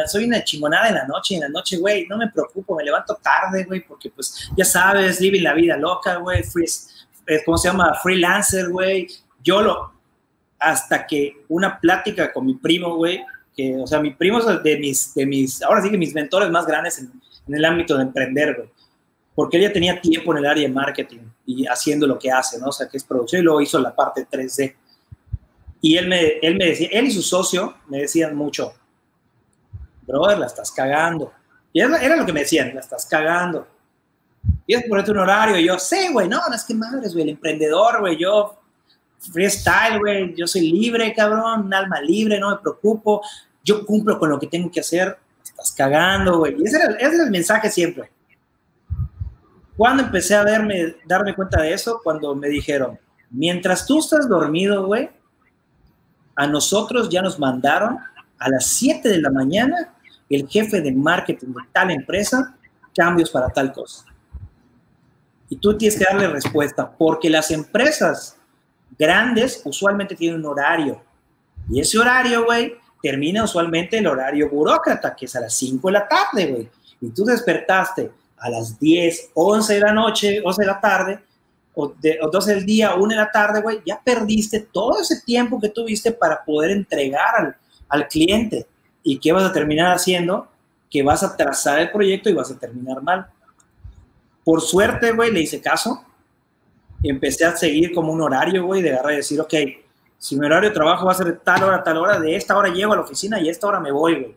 soy una chimonada en la noche, en la noche, güey, no me preocupo, me levanto tarde, güey, porque pues ya sabes, living la vida loca, güey, eh, ¿cómo se llama? Freelancer, güey, yo lo, hasta que una plática con mi primo, güey, que, o sea, mi primo es de mis, de mis, ahora sí que mis mentores más grandes en, en el ámbito de emprender, güey porque ella tenía tiempo en el área de marketing y haciendo lo que hace, ¿no? O sea, que es producción y luego hizo la parte 3D. Y él me, él me decía, él y su socio me decían mucho, brother, la estás cagando. Y era, lo que me decían, la estás cagando. Y es ponerte un horario. Y yo, sé, güey, no, no es que madres, güey, el emprendedor, güey, yo freestyle, güey, yo soy libre, cabrón, un alma libre, no me preocupo, yo cumplo con lo que tengo que hacer, estás cagando, güey. Y ese era, el mensaje siempre. ¿Cuándo empecé a verme, darme cuenta de eso? Cuando me dijeron, mientras tú estás dormido, güey, a nosotros ya nos mandaron a las 7 de la mañana el jefe de marketing de tal empresa cambios para tal cosa. Y tú tienes que darle respuesta, porque las empresas grandes usualmente tienen un horario. Y ese horario, güey, termina usualmente el horario burócrata, que es a las 5 de la tarde, güey. Y tú despertaste a las 10, 11 de la noche, 11 de la tarde, o, de, o 12 del día, 1 de la tarde, güey, ya perdiste todo ese tiempo que tuviste para poder entregar al cliente. ¿Y qué vas a terminar haciendo? Que vas a trazar el proyecto y vas a terminar mal. Por suerte, güey, le hice caso. Y empecé a seguir como un horario, güey, de agarrar y decir, ok, si mi horario de trabajo va a ser de tal hora tal hora, de esta hora llego a la oficina y a esta hora me voy, güey.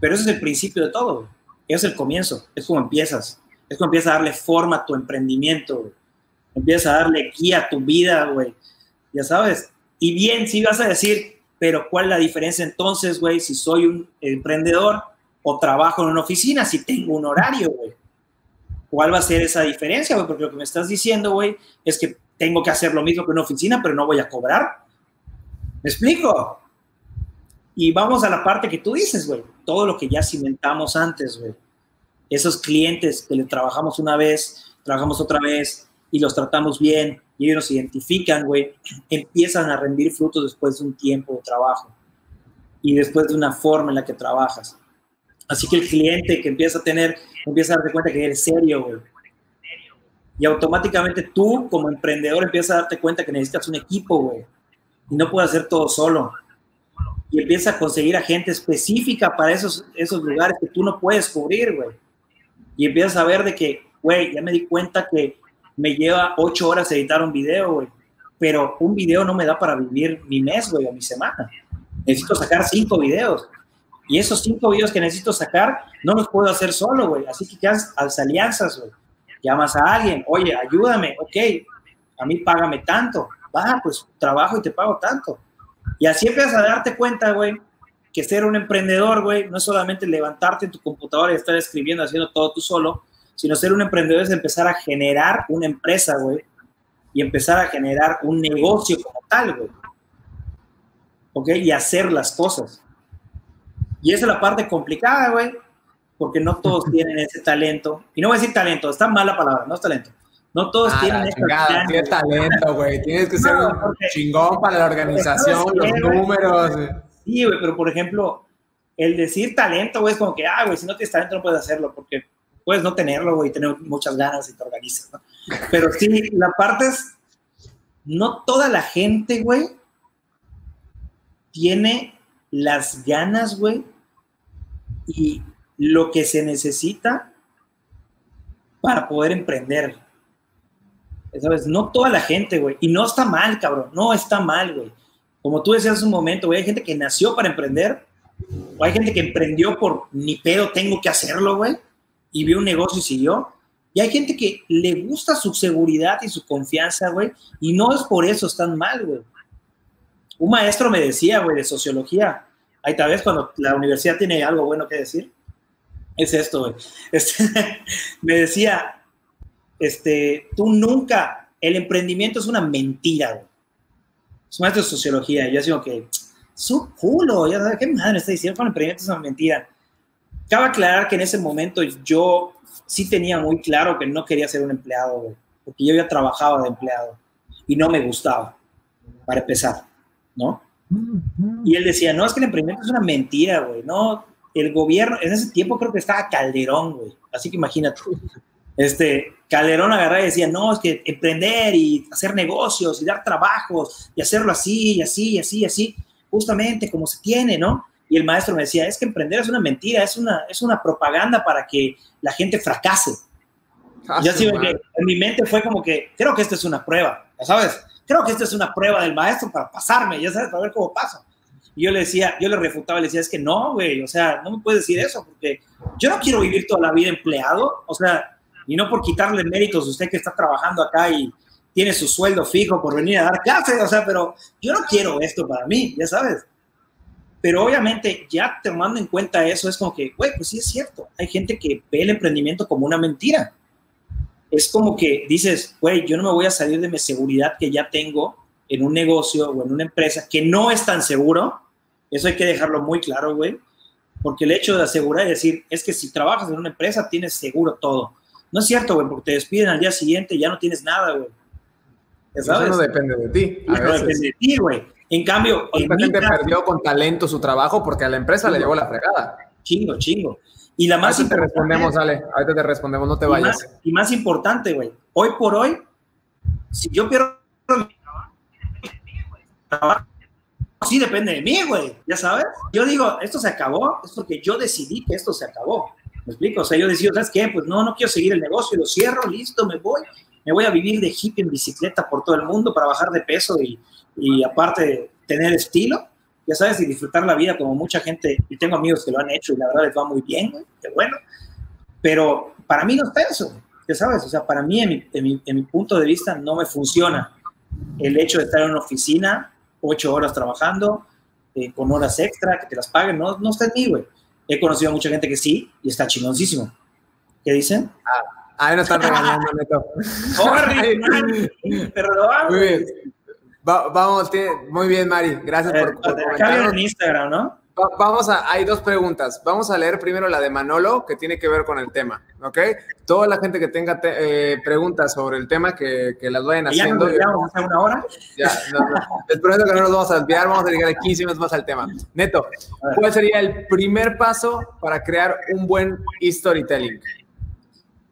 Pero ese es el principio de todo, güey. Es el comienzo, es como empiezas. Es como empiezas a darle forma a tu emprendimiento. Empiezas a darle guía a tu vida, güey. Ya sabes. Y bien, si vas a decir, pero ¿cuál es la diferencia entonces, güey, si soy un emprendedor o trabajo en una oficina, si tengo un horario, güey? ¿Cuál va a ser esa diferencia? Porque lo que me estás diciendo, güey, es que tengo que hacer lo mismo que una oficina, pero no voy a cobrar. ¿Me explico? Y vamos a la parte que tú dices, güey. Todo lo que ya cimentamos antes, güey. Esos clientes que le trabajamos una vez, trabajamos otra vez y los tratamos bien y ellos nos identifican, güey, empiezan a rendir frutos después de un tiempo de trabajo y después de una forma en la que trabajas. Así que el cliente que empieza a tener, empieza a darte cuenta que eres serio, güey y automáticamente tú, como emprendedor, empiezas a darte cuenta que necesitas un equipo, güey. Y no puedes hacer todo solo. Y empiezas a conseguir a gente específica para esos, esos lugares que tú no puedes cubrir, güey. Y empiezas a ver de que, güey, ya me di cuenta que me lleva ocho horas editar un video, güey. Pero un video no me da para vivir mi mes, güey, o mi semana. Necesito sacar cinco videos. Y esos cinco videos que necesito sacar, no los puedo hacer solo, güey. Así que quedas las alianzas, güey llamas a alguien, oye, ayúdame, ok, a mí págame tanto, va, pues trabajo y te pago tanto. Y así empiezas a darte cuenta, güey, que ser un emprendedor, güey, no es solamente levantarte en tu computadora y estar escribiendo, haciendo todo tú solo, sino ser un emprendedor es empezar a generar una empresa, güey, y empezar a generar un negocio como tal, güey. ¿Ok? Y hacer las cosas. Y esa es la parte complicada, güey, porque no todos [LAUGHS] tienen ese talento. Y no voy a decir talento, está mala palabra, no es talento. No todos ah, tienen ese talento. talento, güey. Tienes que [LAUGHS] ser un chingón para la organización, los números. Sí, güey, pero por ejemplo, el decir talento, güey, es como que, ah, güey, si no tienes talento no puedes hacerlo, porque puedes no tenerlo, güey, tener muchas ganas y te organizas, ¿no? Pero sí, la parte es, no toda la gente, güey, tiene las ganas, güey, y lo que se necesita para poder emprender. ¿Sabes? No toda la gente, güey. Y no está mal, cabrón. No está mal, güey. Como tú decías hace un momento, güey, hay gente que nació para emprender. O hay gente que emprendió por ni pedo, tengo que hacerlo, güey. Y vio un negocio y siguió. Y hay gente que le gusta su seguridad y su confianza, güey. Y no es por eso están mal, güey. Un maestro me decía, güey, de sociología. Ahí tal vez cuando la universidad tiene algo bueno que decir es esto, güey. [LAUGHS] Este, me decía, este, tú nunca, el emprendimiento es una mentira, güey. Es maestro de sociología. Y yo digo que, su culo, ya sabes, qué madre está diciendo el emprendimiento es una mentira. Cabe aclarar que en ese momento yo sí tenía muy claro que no quería ser un empleado, güey, porque yo ya trabajaba de empleado y no me gustaba, para empezar, ¿no? Y él decía, no, es que el emprendimiento es una mentira, güey, no, el gobierno, en ese tiempo creo que estaba Calderón, güey. Así que imagínate. Este, Calderón agarraba y decía, no, es que emprender y hacer negocios y dar trabajos y hacerlo así y así y así y así, justamente como se tiene, ¿no? Y el maestro me decía, es que emprender es una mentira, es una, es una propaganda para que la gente fracase. Ah, ya en mi mente fue como que, creo que esta es una prueba, ¿sabes? Creo que esta es una prueba del maestro para pasarme, ya sabes, para ver cómo pasa. Y yo le decía, yo le refutaba, le decía, es que no, güey, o sea, no me puedes decir eso, porque yo no quiero vivir toda la vida empleado, o sea, y no por quitarle méritos a usted que está trabajando acá y tiene su sueldo fijo por venir a dar clases, o sea, pero yo no quiero esto para mí, ya sabes. Pero obviamente, ya tomando en cuenta eso, es como que, güey, pues sí es cierto, hay gente que ve el emprendimiento como una mentira. Es como que dices, güey, yo no me voy a salir de mi seguridad que ya tengo en un negocio o en una empresa que no es tan seguro, eso hay que dejarlo muy claro, güey, porque el hecho de asegurar y decir, es que si trabajas en una empresa tienes seguro todo. No es cierto, güey, porque te despiden al día siguiente y ya no tienes nada, güey. Eso no depende de ti. No depende de ti, güey. En cambio, en gente perdió con talento su trabajo porque a la empresa le llevó la fregada. Chingo, chingo. Y la más ahorita te respondemos, Ale. Ahorita te respondemos, no te vayas. Y más, y más importante, güey. Hoy por hoy, si yo pierdo sí depende de mí, güey, ya sabes. Yo digo, esto se acabó, es porque yo decidí que esto se acabó. ¿Me explico? O sea, yo decido, ¿sabes qué? Pues no, no quiero seguir el negocio, lo cierro, listo, me voy. Me voy a vivir de hippie en bicicleta por todo el mundo para bajar de peso y, y aparte tener estilo, ya sabes, y disfrutar la vida como mucha gente, y tengo amigos que lo han hecho y la verdad les va muy bien, güey, qué bueno. Pero para mí no está eso, ya sabes, o sea, para mí, en mi, en mi, en mi punto de vista, no me funciona el hecho de estar en una oficina, ocho horas trabajando, eh, con horas extra, que te las paguen, no, no está en mí, güey. He conocido a mucha gente que sí y está chingoncísimo. ¿Qué dicen? Ah, ahí no están regañando, Neto. [LAUGHS] [LAUGHS] Perdón. Muy bien. Va- vamos, tiene- muy bien, Mari. Gracias por, por Acá comentarnos. en Instagram, ¿no? Va- Vamos a, hay dos preguntas. Vamos a leer primero la de Manolo, que tiene que ver con el tema, ¿ok? Toda la gente que tenga te- eh, preguntas sobre el tema, que, que las vayan Y ya haciendo. nos hace una hora. Ya, no, no. Les prometo que no nos vamos a desviar, vamos a dedicar 15 minutos más al tema. Neto, ¿cuál sería el primer paso para crear un buen storytelling?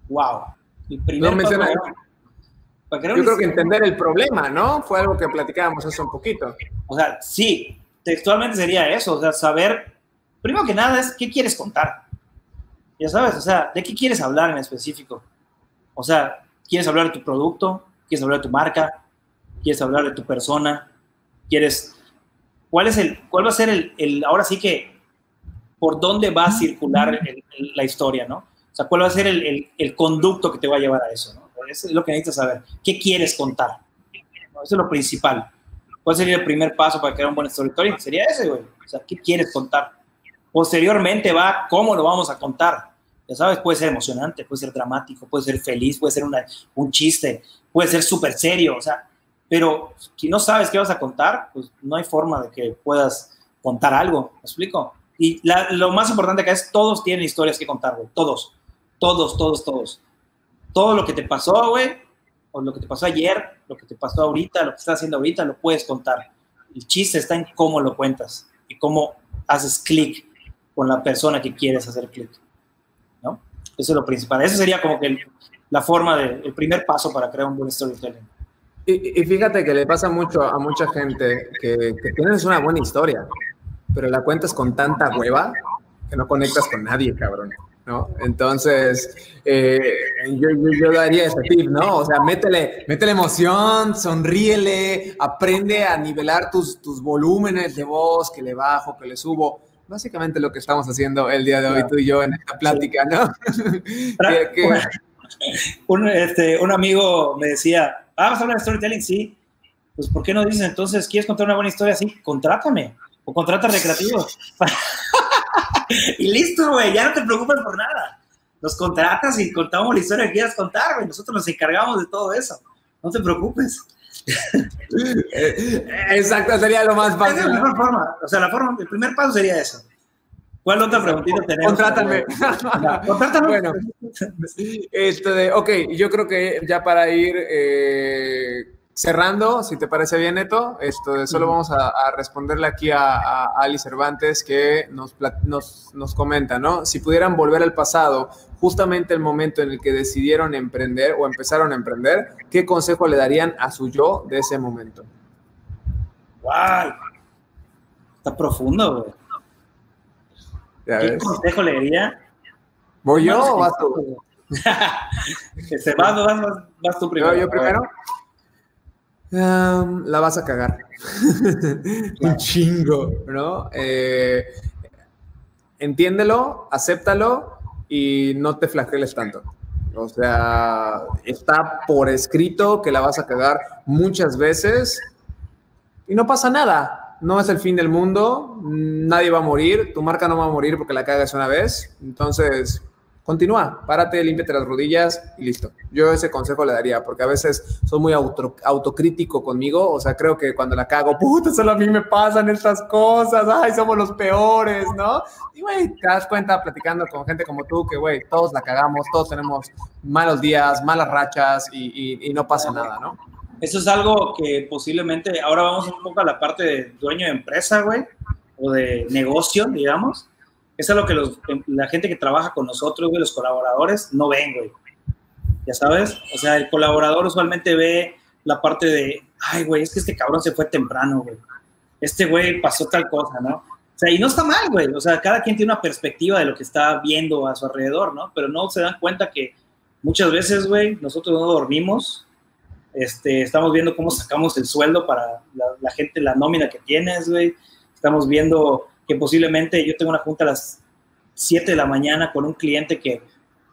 Wow. El primer No menciona- paso, crear Yo creo que entender el problema, ¿no? Fue algo que platicábamos hace un poquito. O sea, sí, textualmente sería eso, o sea, saber, primero que nada es qué quieres contar. Ya sabes, o sea, de qué quieres hablar en específico. O sea, ¿quieres hablar de tu producto? ¿Quieres hablar de tu marca? ¿Quieres hablar de tu persona? ¿Quieres... ¿Cuál, es el, cuál va a ser el, el- ahora sí que, por dónde va a circular el- el- la historia, ¿no? O sea, ¿cuál va a ser el, el- el conducto que te va a llevar a eso, ¿no? Es lo que necesitas saber. ¿Qué quieres contar? ¿No? Eso es lo principal. ¿Cuál sería el primer paso para crear un buen storytelling? Sería ese, güey. O sea, ¿qué quieres contar? Posteriormente va cómo lo vamos a contar. Ya sabes, puede ser emocionante, puede ser dramático, puede ser feliz, puede ser una- un chiste, puede ser súper serio, o sea, pero si no sabes qué vas a contar, pues no hay forma de que puedas contar algo, ¿me explico? Y la- lo más importante acá es todos tienen historias que contar, güey, todos, todos, todos, todos. Todo lo que te pasó, güey, o lo que te pasó ayer, lo que te pasó ahorita, lo que estás haciendo ahorita, lo puedes contar. El chiste está en cómo lo cuentas y cómo haces clic con la persona que quieres hacer clic. ¿no? Eso es lo principal. Eso sería como que el- la forma de, el primer paso para crear un buen storytelling. Y, y fíjate que le pasa mucho a mucha gente que, que tienes una buena historia, pero la cuentas con tanta hueva que no conectas con nadie, cabrón. ¿No? Entonces, eh, yo, yo, yo daría ese tip, ¿no? O sea, métele, métele emoción, sonríele, aprende a nivelar tus, tus volúmenes de voz, que le bajo, que le subo. Básicamente lo que estamos haciendo el día de hoy, tú y yo, en esta plática, ¿no? [LAUGHS] Que- que- Un, este, un amigo me decía, ah, vas a hablar de storytelling, sí. Pues, ¿por qué no dices entonces, quieres contar una buena historia así? Contrátame. O contrata recreativos. [LAUGHS] [LAUGHS] y listo, güey, ya no te preocupes por nada. Nos contratas y contamos la historia que quieras contar, güey. Nosotros nos encargamos de todo eso. No te preocupes. [LAUGHS] Exacto, sería lo más Esa fácil. es la ¿no? mejor forma. O sea, la forma, el primer paso sería eso. ¿Cuál otra preguntita tenemos? Contrátame. [LAUGHS] Ya, Contrátame. Bueno, esto de, ok, yo creo que ya para ir eh, cerrando, si te parece bien, Neto, esto de solo vamos a, a responderle aquí a, a Ali Cervantes que nos, nos, nos comenta, ¿no? Si pudieran volver al pasado, justamente el momento en el que decidieron emprender o empezaron a emprender, ¿qué consejo le darían a su yo de ese momento? Wow. Está profundo, güey. ¿Qué ves. consejo le diría? ¿Voy yo o vas tú? [LAUGHS] Vas, vas, vas, vas tú primero. ¿Yo, yo primero? Um, la vas a cagar. [LAUGHS] Un chingo, ¿no? Eh, entiéndelo, acéptalo y no te flageles tanto. O sea, está por escrito que la vas a cagar muchas veces y no pasa nada. No es el fin del mundo, nadie va a morir, tu marca no va a morir porque la cagas una vez. Entonces, continúa, párate, límpiate las rodillas y listo. Yo ese consejo le daría porque a veces soy muy auto- autocrítico conmigo. O sea, creo que cuando la cago, puta, solo a mí me pasan estas cosas, ay, somos los peores, ¿no? Y, güey, te das cuenta platicando con gente como tú que, güey, todos la cagamos, todos tenemos malos días, malas rachas y, y- y no pasa nada, ¿no? Eso es algo que posiblemente, ahora vamos un poco a la parte de dueño de empresa, güey, o de negocio, digamos. Es algo que los- la gente que trabaja con nosotros, güey, los colaboradores, no ven, güey. Ya sabes, o sea, el colaborador usualmente ve la parte de, ay, güey, es que este cabrón se fue temprano, güey. este güey pasó tal cosa, ¿no? O sea, y no está mal, güey. O sea, cada quien tiene una perspectiva de lo que está viendo a su alrededor, ¿no? Pero no se dan cuenta que muchas veces, güey, nosotros no dormimos. Este, estamos viendo cómo sacamos el sueldo para la, la gente, la nómina que tienes, güey. Estamos viendo que posiblemente yo tengo una junta a las 7 de la mañana con un cliente que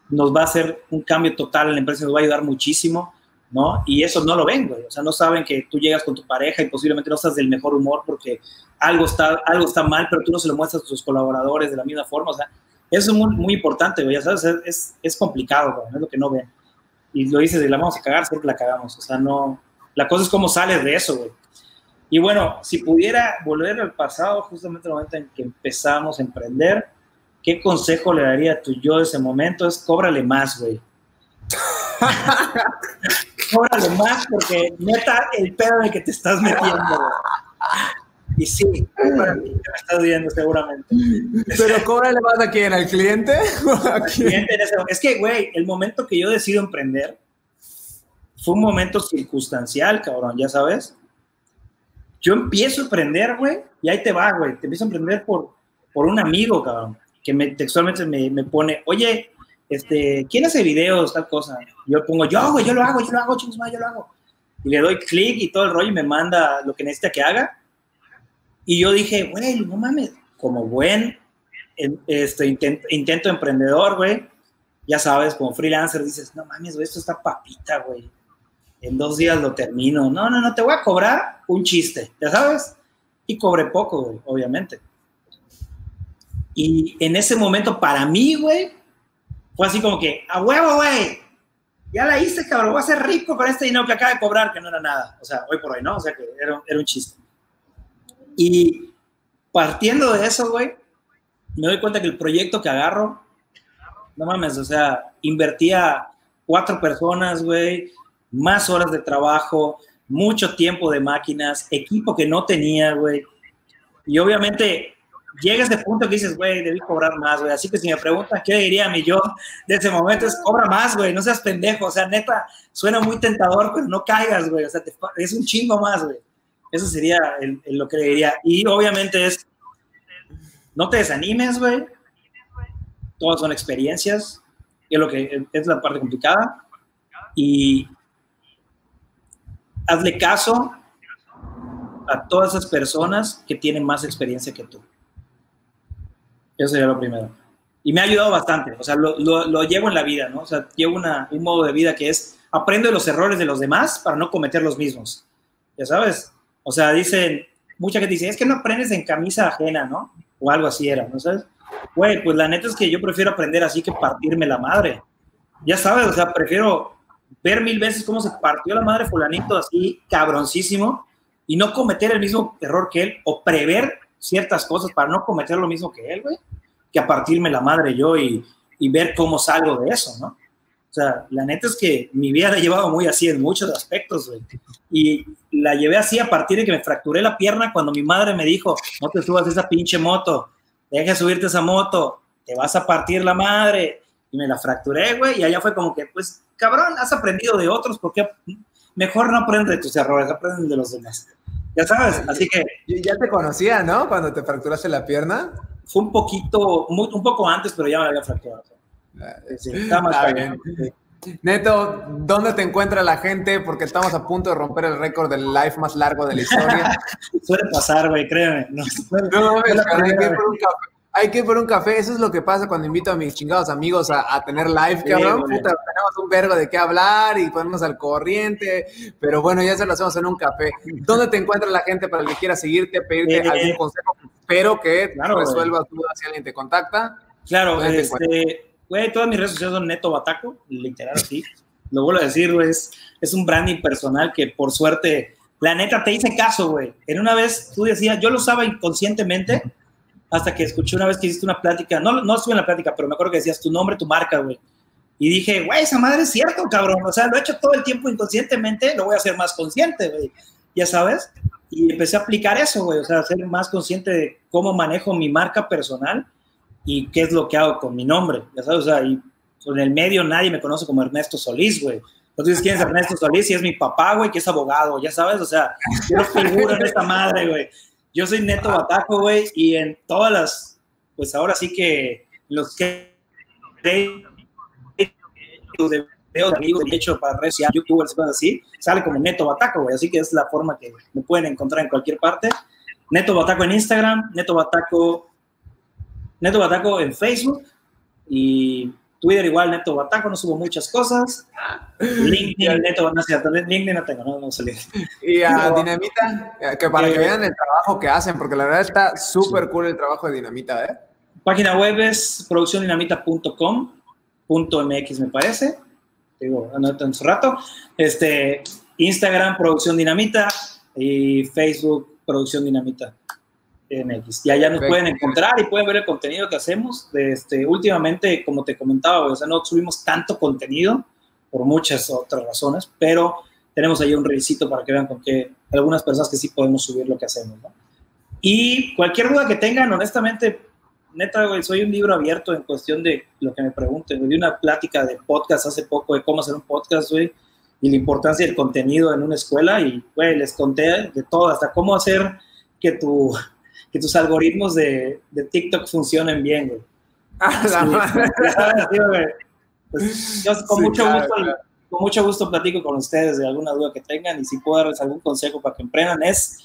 nos va a hacer un cambio total en la empresa, nos va a ayudar muchísimo, ¿no? Y eso no lo ven, güey. O sea, no saben que tú llegas con tu pareja y posiblemente no estás del mejor humor porque algo está, algo está mal, pero tú no se lo muestras a tus colaboradores de la misma forma. O sea, eso es muy, muy importante, güey. Ya sabes, es, es complicado, güey. Es lo que no ven. Y lo dices, y la vamos a cagar, siempre la cagamos. O sea, no. La cosa es cómo sales de eso, güey. Y bueno, si pudiera volver al pasado, justamente el momento en que empezamos a emprender, ¿qué consejo le daría a tu yo de ese momento? Es cóbrale más, güey. [LAUGHS] cóbrale más porque neta el pedo en el que te estás metiendo. Y sí, para mí, me estás viendo seguramente. Pero cóbrale más a quién, al cliente. [LAUGHS] Cliente es que, güey, el momento que yo decido emprender fue un momento circunstancial, cabrón, ya sabes. Yo empiezo a emprender, güey, y ahí te va, güey. Te empiezo a emprender por, por un amigo, cabrón que me, textualmente me, me, pone, oye, este, ¿quién hace videos, tal cosa? Yo pongo, yo, güey, yo lo hago, yo lo hago, chingos, yo lo hago. Y le doy clic y todo el rollo y me manda lo que necesita que haga. Y yo dije, güey, no mames, como buen este, intento emprendedor, güey, ya sabes, como freelancer dices, no mames, güey, esto está papita, güey. En dos días lo termino. No, no, no, te voy a cobrar un chiste, ya sabes. Y cobré poco, güey, obviamente. Y en ese momento, para mí, güey, fue así como que, a huevo, güey, ya la hice, cabrón, voy a ser rico con este dinero que acaba de cobrar, que no era nada. O sea, hoy por hoy, ¿no? O sea, que era, era un chiste. Y partiendo de eso, güey, me doy cuenta que el proyecto que agarro, no mames, o sea, invertía cuatro personas, güey, más horas de trabajo, mucho tiempo de máquinas, equipo que no tenía, güey. Y obviamente llega ese punto que dices, güey, debí cobrar más, güey. Así que si me preguntan qué diría mi yo de ese momento es, cobra más, güey, no seas pendejo. O sea, neta, suena muy tentador, pero no caigas, güey. O sea, es un chingo más, güey. Eso sería lo que le diría. Y obviamente es, no te desanimes, güey. Todas son experiencias. Es lo que es la parte complicada. Y hazle caso a todas esas personas que tienen más experiencia que tú. Eso sería lo primero. Y me ha ayudado bastante, o sea, lo, lo, llevo en la vida, ¿no? O sea, llevo una, un modo de vida que es, aprendo de los errores de los demás para no cometer los mismos. Ya sabes, o sea, dicen, mucha gente dice, es que no aprendes en camisa ajena, ¿no? O algo así era, ¿no sabes? Güey, pues la neta es que yo prefiero aprender así que partirme la madre. Ya sabes, o sea, prefiero ver mil veces cómo se partió la madre fulanito así cabroncísimo y no cometer el mismo error que él o prever ciertas cosas para no cometer lo mismo que él, güey, que a partirme la madre yo y, y, ver cómo salgo de eso, ¿no? O sea, la neta es que mi vida la he llevado muy así en muchos aspectos, güey. Y la llevé así a partir de que me fracturé la pierna cuando mi madre me dijo, no te subas esa pinche moto, deja de subirte esa moto, te vas a partir la madre. Y me la fracturé, güey, y allá fue como que, pues, cabrón, has aprendido de otros, porque mejor no aprendes de tus errores, aprendes de los demás. Ya sabes, así que... Ya te conocía, ¿no? Cuando te fracturaste la pierna. Fue un poquito, un poco antes, pero ya me había fracturado. Ah, sí, está más bien. Neto, ¿dónde te encuentra la gente? Porque estamos a punto de romper el récord del live más largo de la historia. [LAUGHS] Suele pasar, güey, créeme. No, no, no, hay que ir por un café. Eso es lo que pasa cuando invito a mis chingados amigos a, tener live, cabrón. Puta, tenemos un verbo de qué hablar y ponernos al corriente. Pero bueno, ya se lo hacemos en un café. ¿Dónde te encuentra la gente para el que quiera seguirte, pedirte eh, algún consejo? Espero que claro, resuelvas dudas si alguien te contacta. Claro, este, güey, todas mis redes sociales son Neto Bataco, literal así. Lo vuelvo a decir, güey, es, es un branding personal que por suerte, la neta te hice caso, güey. En una vez tú decías, yo lo usaba inconscientemente hasta que escuché una vez que hiciste una plática, no, no estuve en la plática, pero me acuerdo que decías tu nombre, tu marca, güey. Y dije, güey, esa madre es cierto, cabrón. O sea, lo he hecho todo el tiempo inconscientemente, lo voy a hacer más consciente, güey. Ya sabes. Y empecé a aplicar eso, güey. O sea, ser más consciente de cómo manejo mi marca personal y qué es lo que hago con mi nombre. Ya sabes, o sea, y en el medio nadie me conoce como Ernesto Solís, güey. Entonces, ¿quién es Ernesto Solís? Y es mi papá, güey, que es abogado, ya sabes, o sea, yo figuro en esta madre, güey Yo soy Neto Bataco, güey, y en todas las, pues ahora sí que los que de videos de amigos, de hecho, para redes sociales, youtubers, cosas así, sale como Neto Bataco, güey, así que es la forma que me pueden encontrar en cualquier parte. Neto Bataco en Instagram, Neto Bataco, Neto Bataco en Facebook y Twitter igual, Neto Bataco, no subo muchas cosas. LinkedIn, Neto, no LinkedIn no tengo, no, no salí. Y a [LAUGHS] Dinamita, eh, que para que eh, vean el trabajo que hacen, porque la verdad está súper cool el trabajo de Dinamita, ¿eh? Página web es producciondinamita.com.mx, me parece. Digo, anoto en su rato. Este, Instagram, Producción Dinamita y Facebook, Producción Dinamita. MX. Y allá nos pueden encontrar y pueden ver el contenido que hacemos. Este, últimamente, como te comentaba, o sea, no subimos tanto contenido por muchas otras razones, pero tenemos ahí un revisito para que vean con que algunas personas que sí podemos subir lo que hacemos. Y cualquier duda que tengan, honestamente, neta, güey, soy un libro abierto en cuestión de lo que me pregunten. Di una plática de podcast hace poco de cómo hacer un podcast, güey, y la importancia del contenido en una escuela y, güey, les conté de todo, hasta cómo hacer que tu que tus algoritmos de, de TikTok funcionen bien, güey. Ah, [LAUGHS] pues, yo con, mucho gusto, con mucho gusto platico con ustedes de alguna duda que tengan y si puedo darles algún consejo para que emprendan es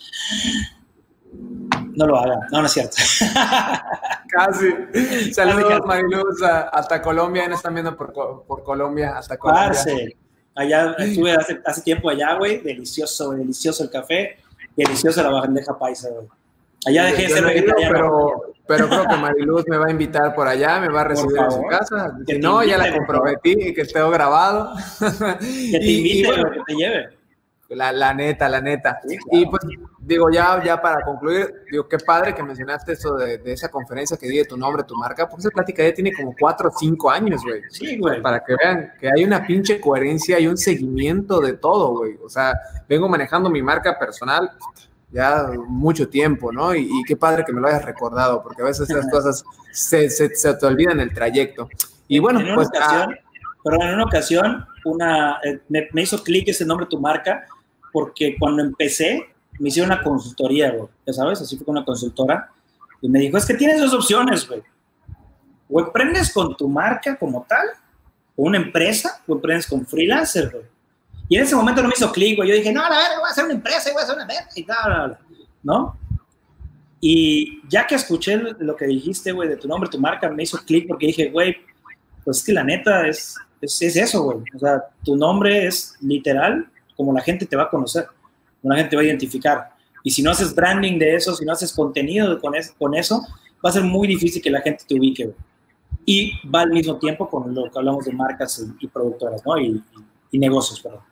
no lo hagan. No, no es cierto. [LAUGHS] Casi. Saludos, Mariluz, hasta Colombia. Nos están viendo por, por Colombia, hasta Colombia. Allá estuve hace, hace tiempo allá, güey. Delicioso, delicioso el café. Delicioso la bandeja paisa, güey. Allá dejé de ser vegetariano. Pero, pero creo que Mariluz me va a invitar por allá, me va a recibir en su casa. Si no, ya la comprometí y que esté grabado. Que te invite, [LAUGHS] y, que te lleve. La, la, neta, la neta. Y pues digo, ya, ya para concluir, digo, qué padre que mencionaste eso de, de esa conferencia que di de tu nombre, tu marca, porque esa plática ya tiene como cuatro o cinco años, güey. Sí, güey. Para que vean que hay una pinche coherencia y un seguimiento de todo, güey. O sea, vengo manejando mi marca personal ya mucho tiempo, ¿no? Y, qué padre que me lo hayas recordado, porque a veces esas [LAUGHS] cosas se, se, se te olvidan el trayecto. Y bueno, en pues... Ocasión, pero en una ocasión, una, eh, me, me, hizo clic ese nombre, tu marca, porque cuando empecé, me hicieron una consultoría, güey, ya sabes, así fue con una consultora, y me dijo, es que tienes dos opciones, güey. O emprendes con tu marca como tal, o una empresa, o emprendes con freelancer, güey. Y en ese momento no me hizo clic, güey. Yo dije, no, a ver, voy a hacer una empresa y voy a hacer una verga y tal, ¿no? Y ya que escuché lo que dijiste, güey, de tu nombre, tu marca, me hizo clic porque dije, güey, pues es que la neta es, es, eso, güey. O sea, tu nombre es literal como la gente te va a conocer, como la gente te va a identificar. Y si no haces branding de eso, si no haces contenido con, con eso, va a ser muy difícil que la gente te ubique, güey. Y va al mismo tiempo con lo que hablamos de marcas y, productoras, ¿no? Y negocios, perdón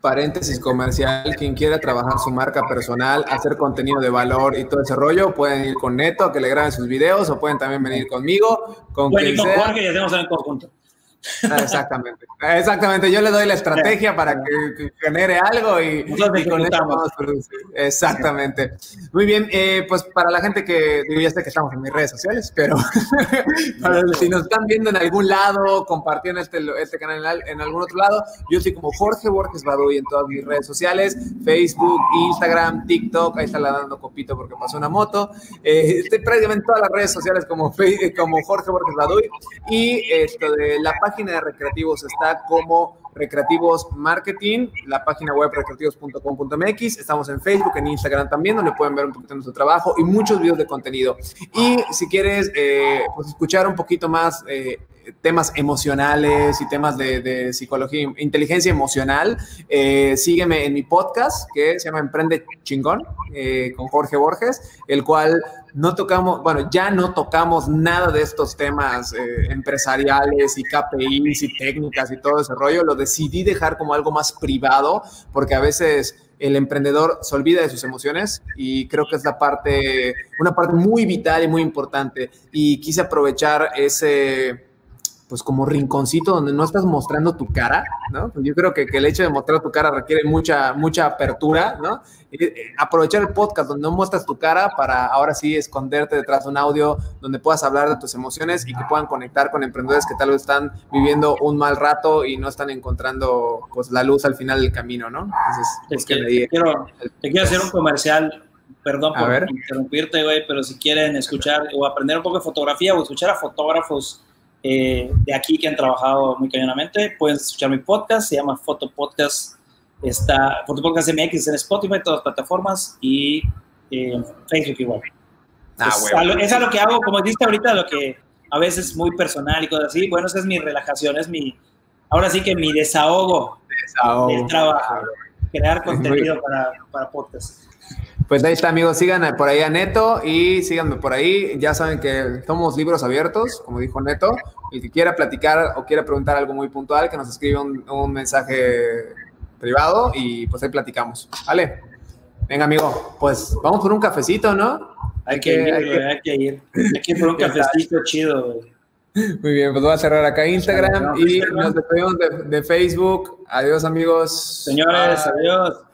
paréntesis comercial, quien quiera trabajar su marca personal, hacer contenido de valor y todo ese rollo, pueden ir con Neto a que le graben sus videos o pueden también venir conmigo, con quien sea. y hacemos en conjunto. Ah, exactamente, exactamente. Yo le doy la estrategia para que, genere algo y, con eso vamos a producir. Exactamente. Muy bien, eh, pues para la gente que, digo, ya sé que estamos en mis redes sociales, pero [LAUGHS] si nos están viendo en algún lado, compartiendo este, este canal en algún otro lado, yo soy como Jorge Borges Baduy en todas mis redes sociales, Facebook, Instagram, TikTok, ahí está la dando copito porque pasó una moto. Eh, estoy prácticamente en todas las redes sociales como, como Jorge Borges Baduy y esto de la página página de Recreativos está como Recreativos Marketing, la página web recreativos.com.mx. Estamos en Facebook, en Instagram también, donde pueden ver un poquito nuestro trabajo y muchos videos de contenido. Y si quieres eh, pues escuchar un poquito más eh, temas emocionales y temas de, psicología, inteligencia emocional, eh, sígueme en mi podcast que se llama Emprende Chingón con Jorge Borges, el cual no tocamos, bueno, ya no tocamos nada de estos temas eh, empresariales y KPIs y técnicas y todo ese rollo. Lo decidí dejar como algo más privado porque a veces el emprendedor se olvida de sus emociones y creo que es la parte, una parte muy vital y muy importante. Y quise aprovechar ese pues como rinconcito donde no estás mostrando tu cara, ¿no? Pues yo creo que, que, el hecho de mostrar tu cara requiere mucha, mucha apertura, ¿no? Eh, aprovechar el podcast donde no muestras tu cara para ahora sí esconderte detrás de un audio donde puedas hablar de tus emociones y que puedan conectar con emprendedores que tal vez están viviendo un mal rato y no están encontrando pues la luz al final del camino, ¿no? Entonces, es que te, quiero, te quiero hacer un comercial perdón por interrumpirte, güey, pero si quieren escuchar o aprender un poco de fotografía o escuchar a fotógrafos eh, de aquí que han trabajado muy cañonamente, pueden escuchar mi podcast, se llama Foto Podcast, está Foto Podcast MX en Spotify, todas las plataformas y eh, en Facebook igual. Ah, es, es a lo que hago, como dijiste ahorita, lo que a veces muy personal y cosas así. Bueno, esa es mi relajación, es mi, ahora sí que mi desahogo, desahogo. del trabajo, crear contenido para, para podcast. Pues ahí está, amigos. Sigan por ahí a Neto y síganme por ahí. Ya saben que somos libros abiertos, como dijo Neto. Y si quiera platicar o quiera preguntar algo muy puntual, que nos escriba un, un mensaje privado y pues ahí platicamos. ¿Vale? Venga, amigo, pues vamos por un cafecito, ¿no? Hay que, ir, hay que ir. Hay que ir por un [LAUGHS] cafecito chido, Muy bien, pues voy a cerrar acá Instagram y nos despedimos de, de Facebook. Adiós, amigos. Señores, adiós.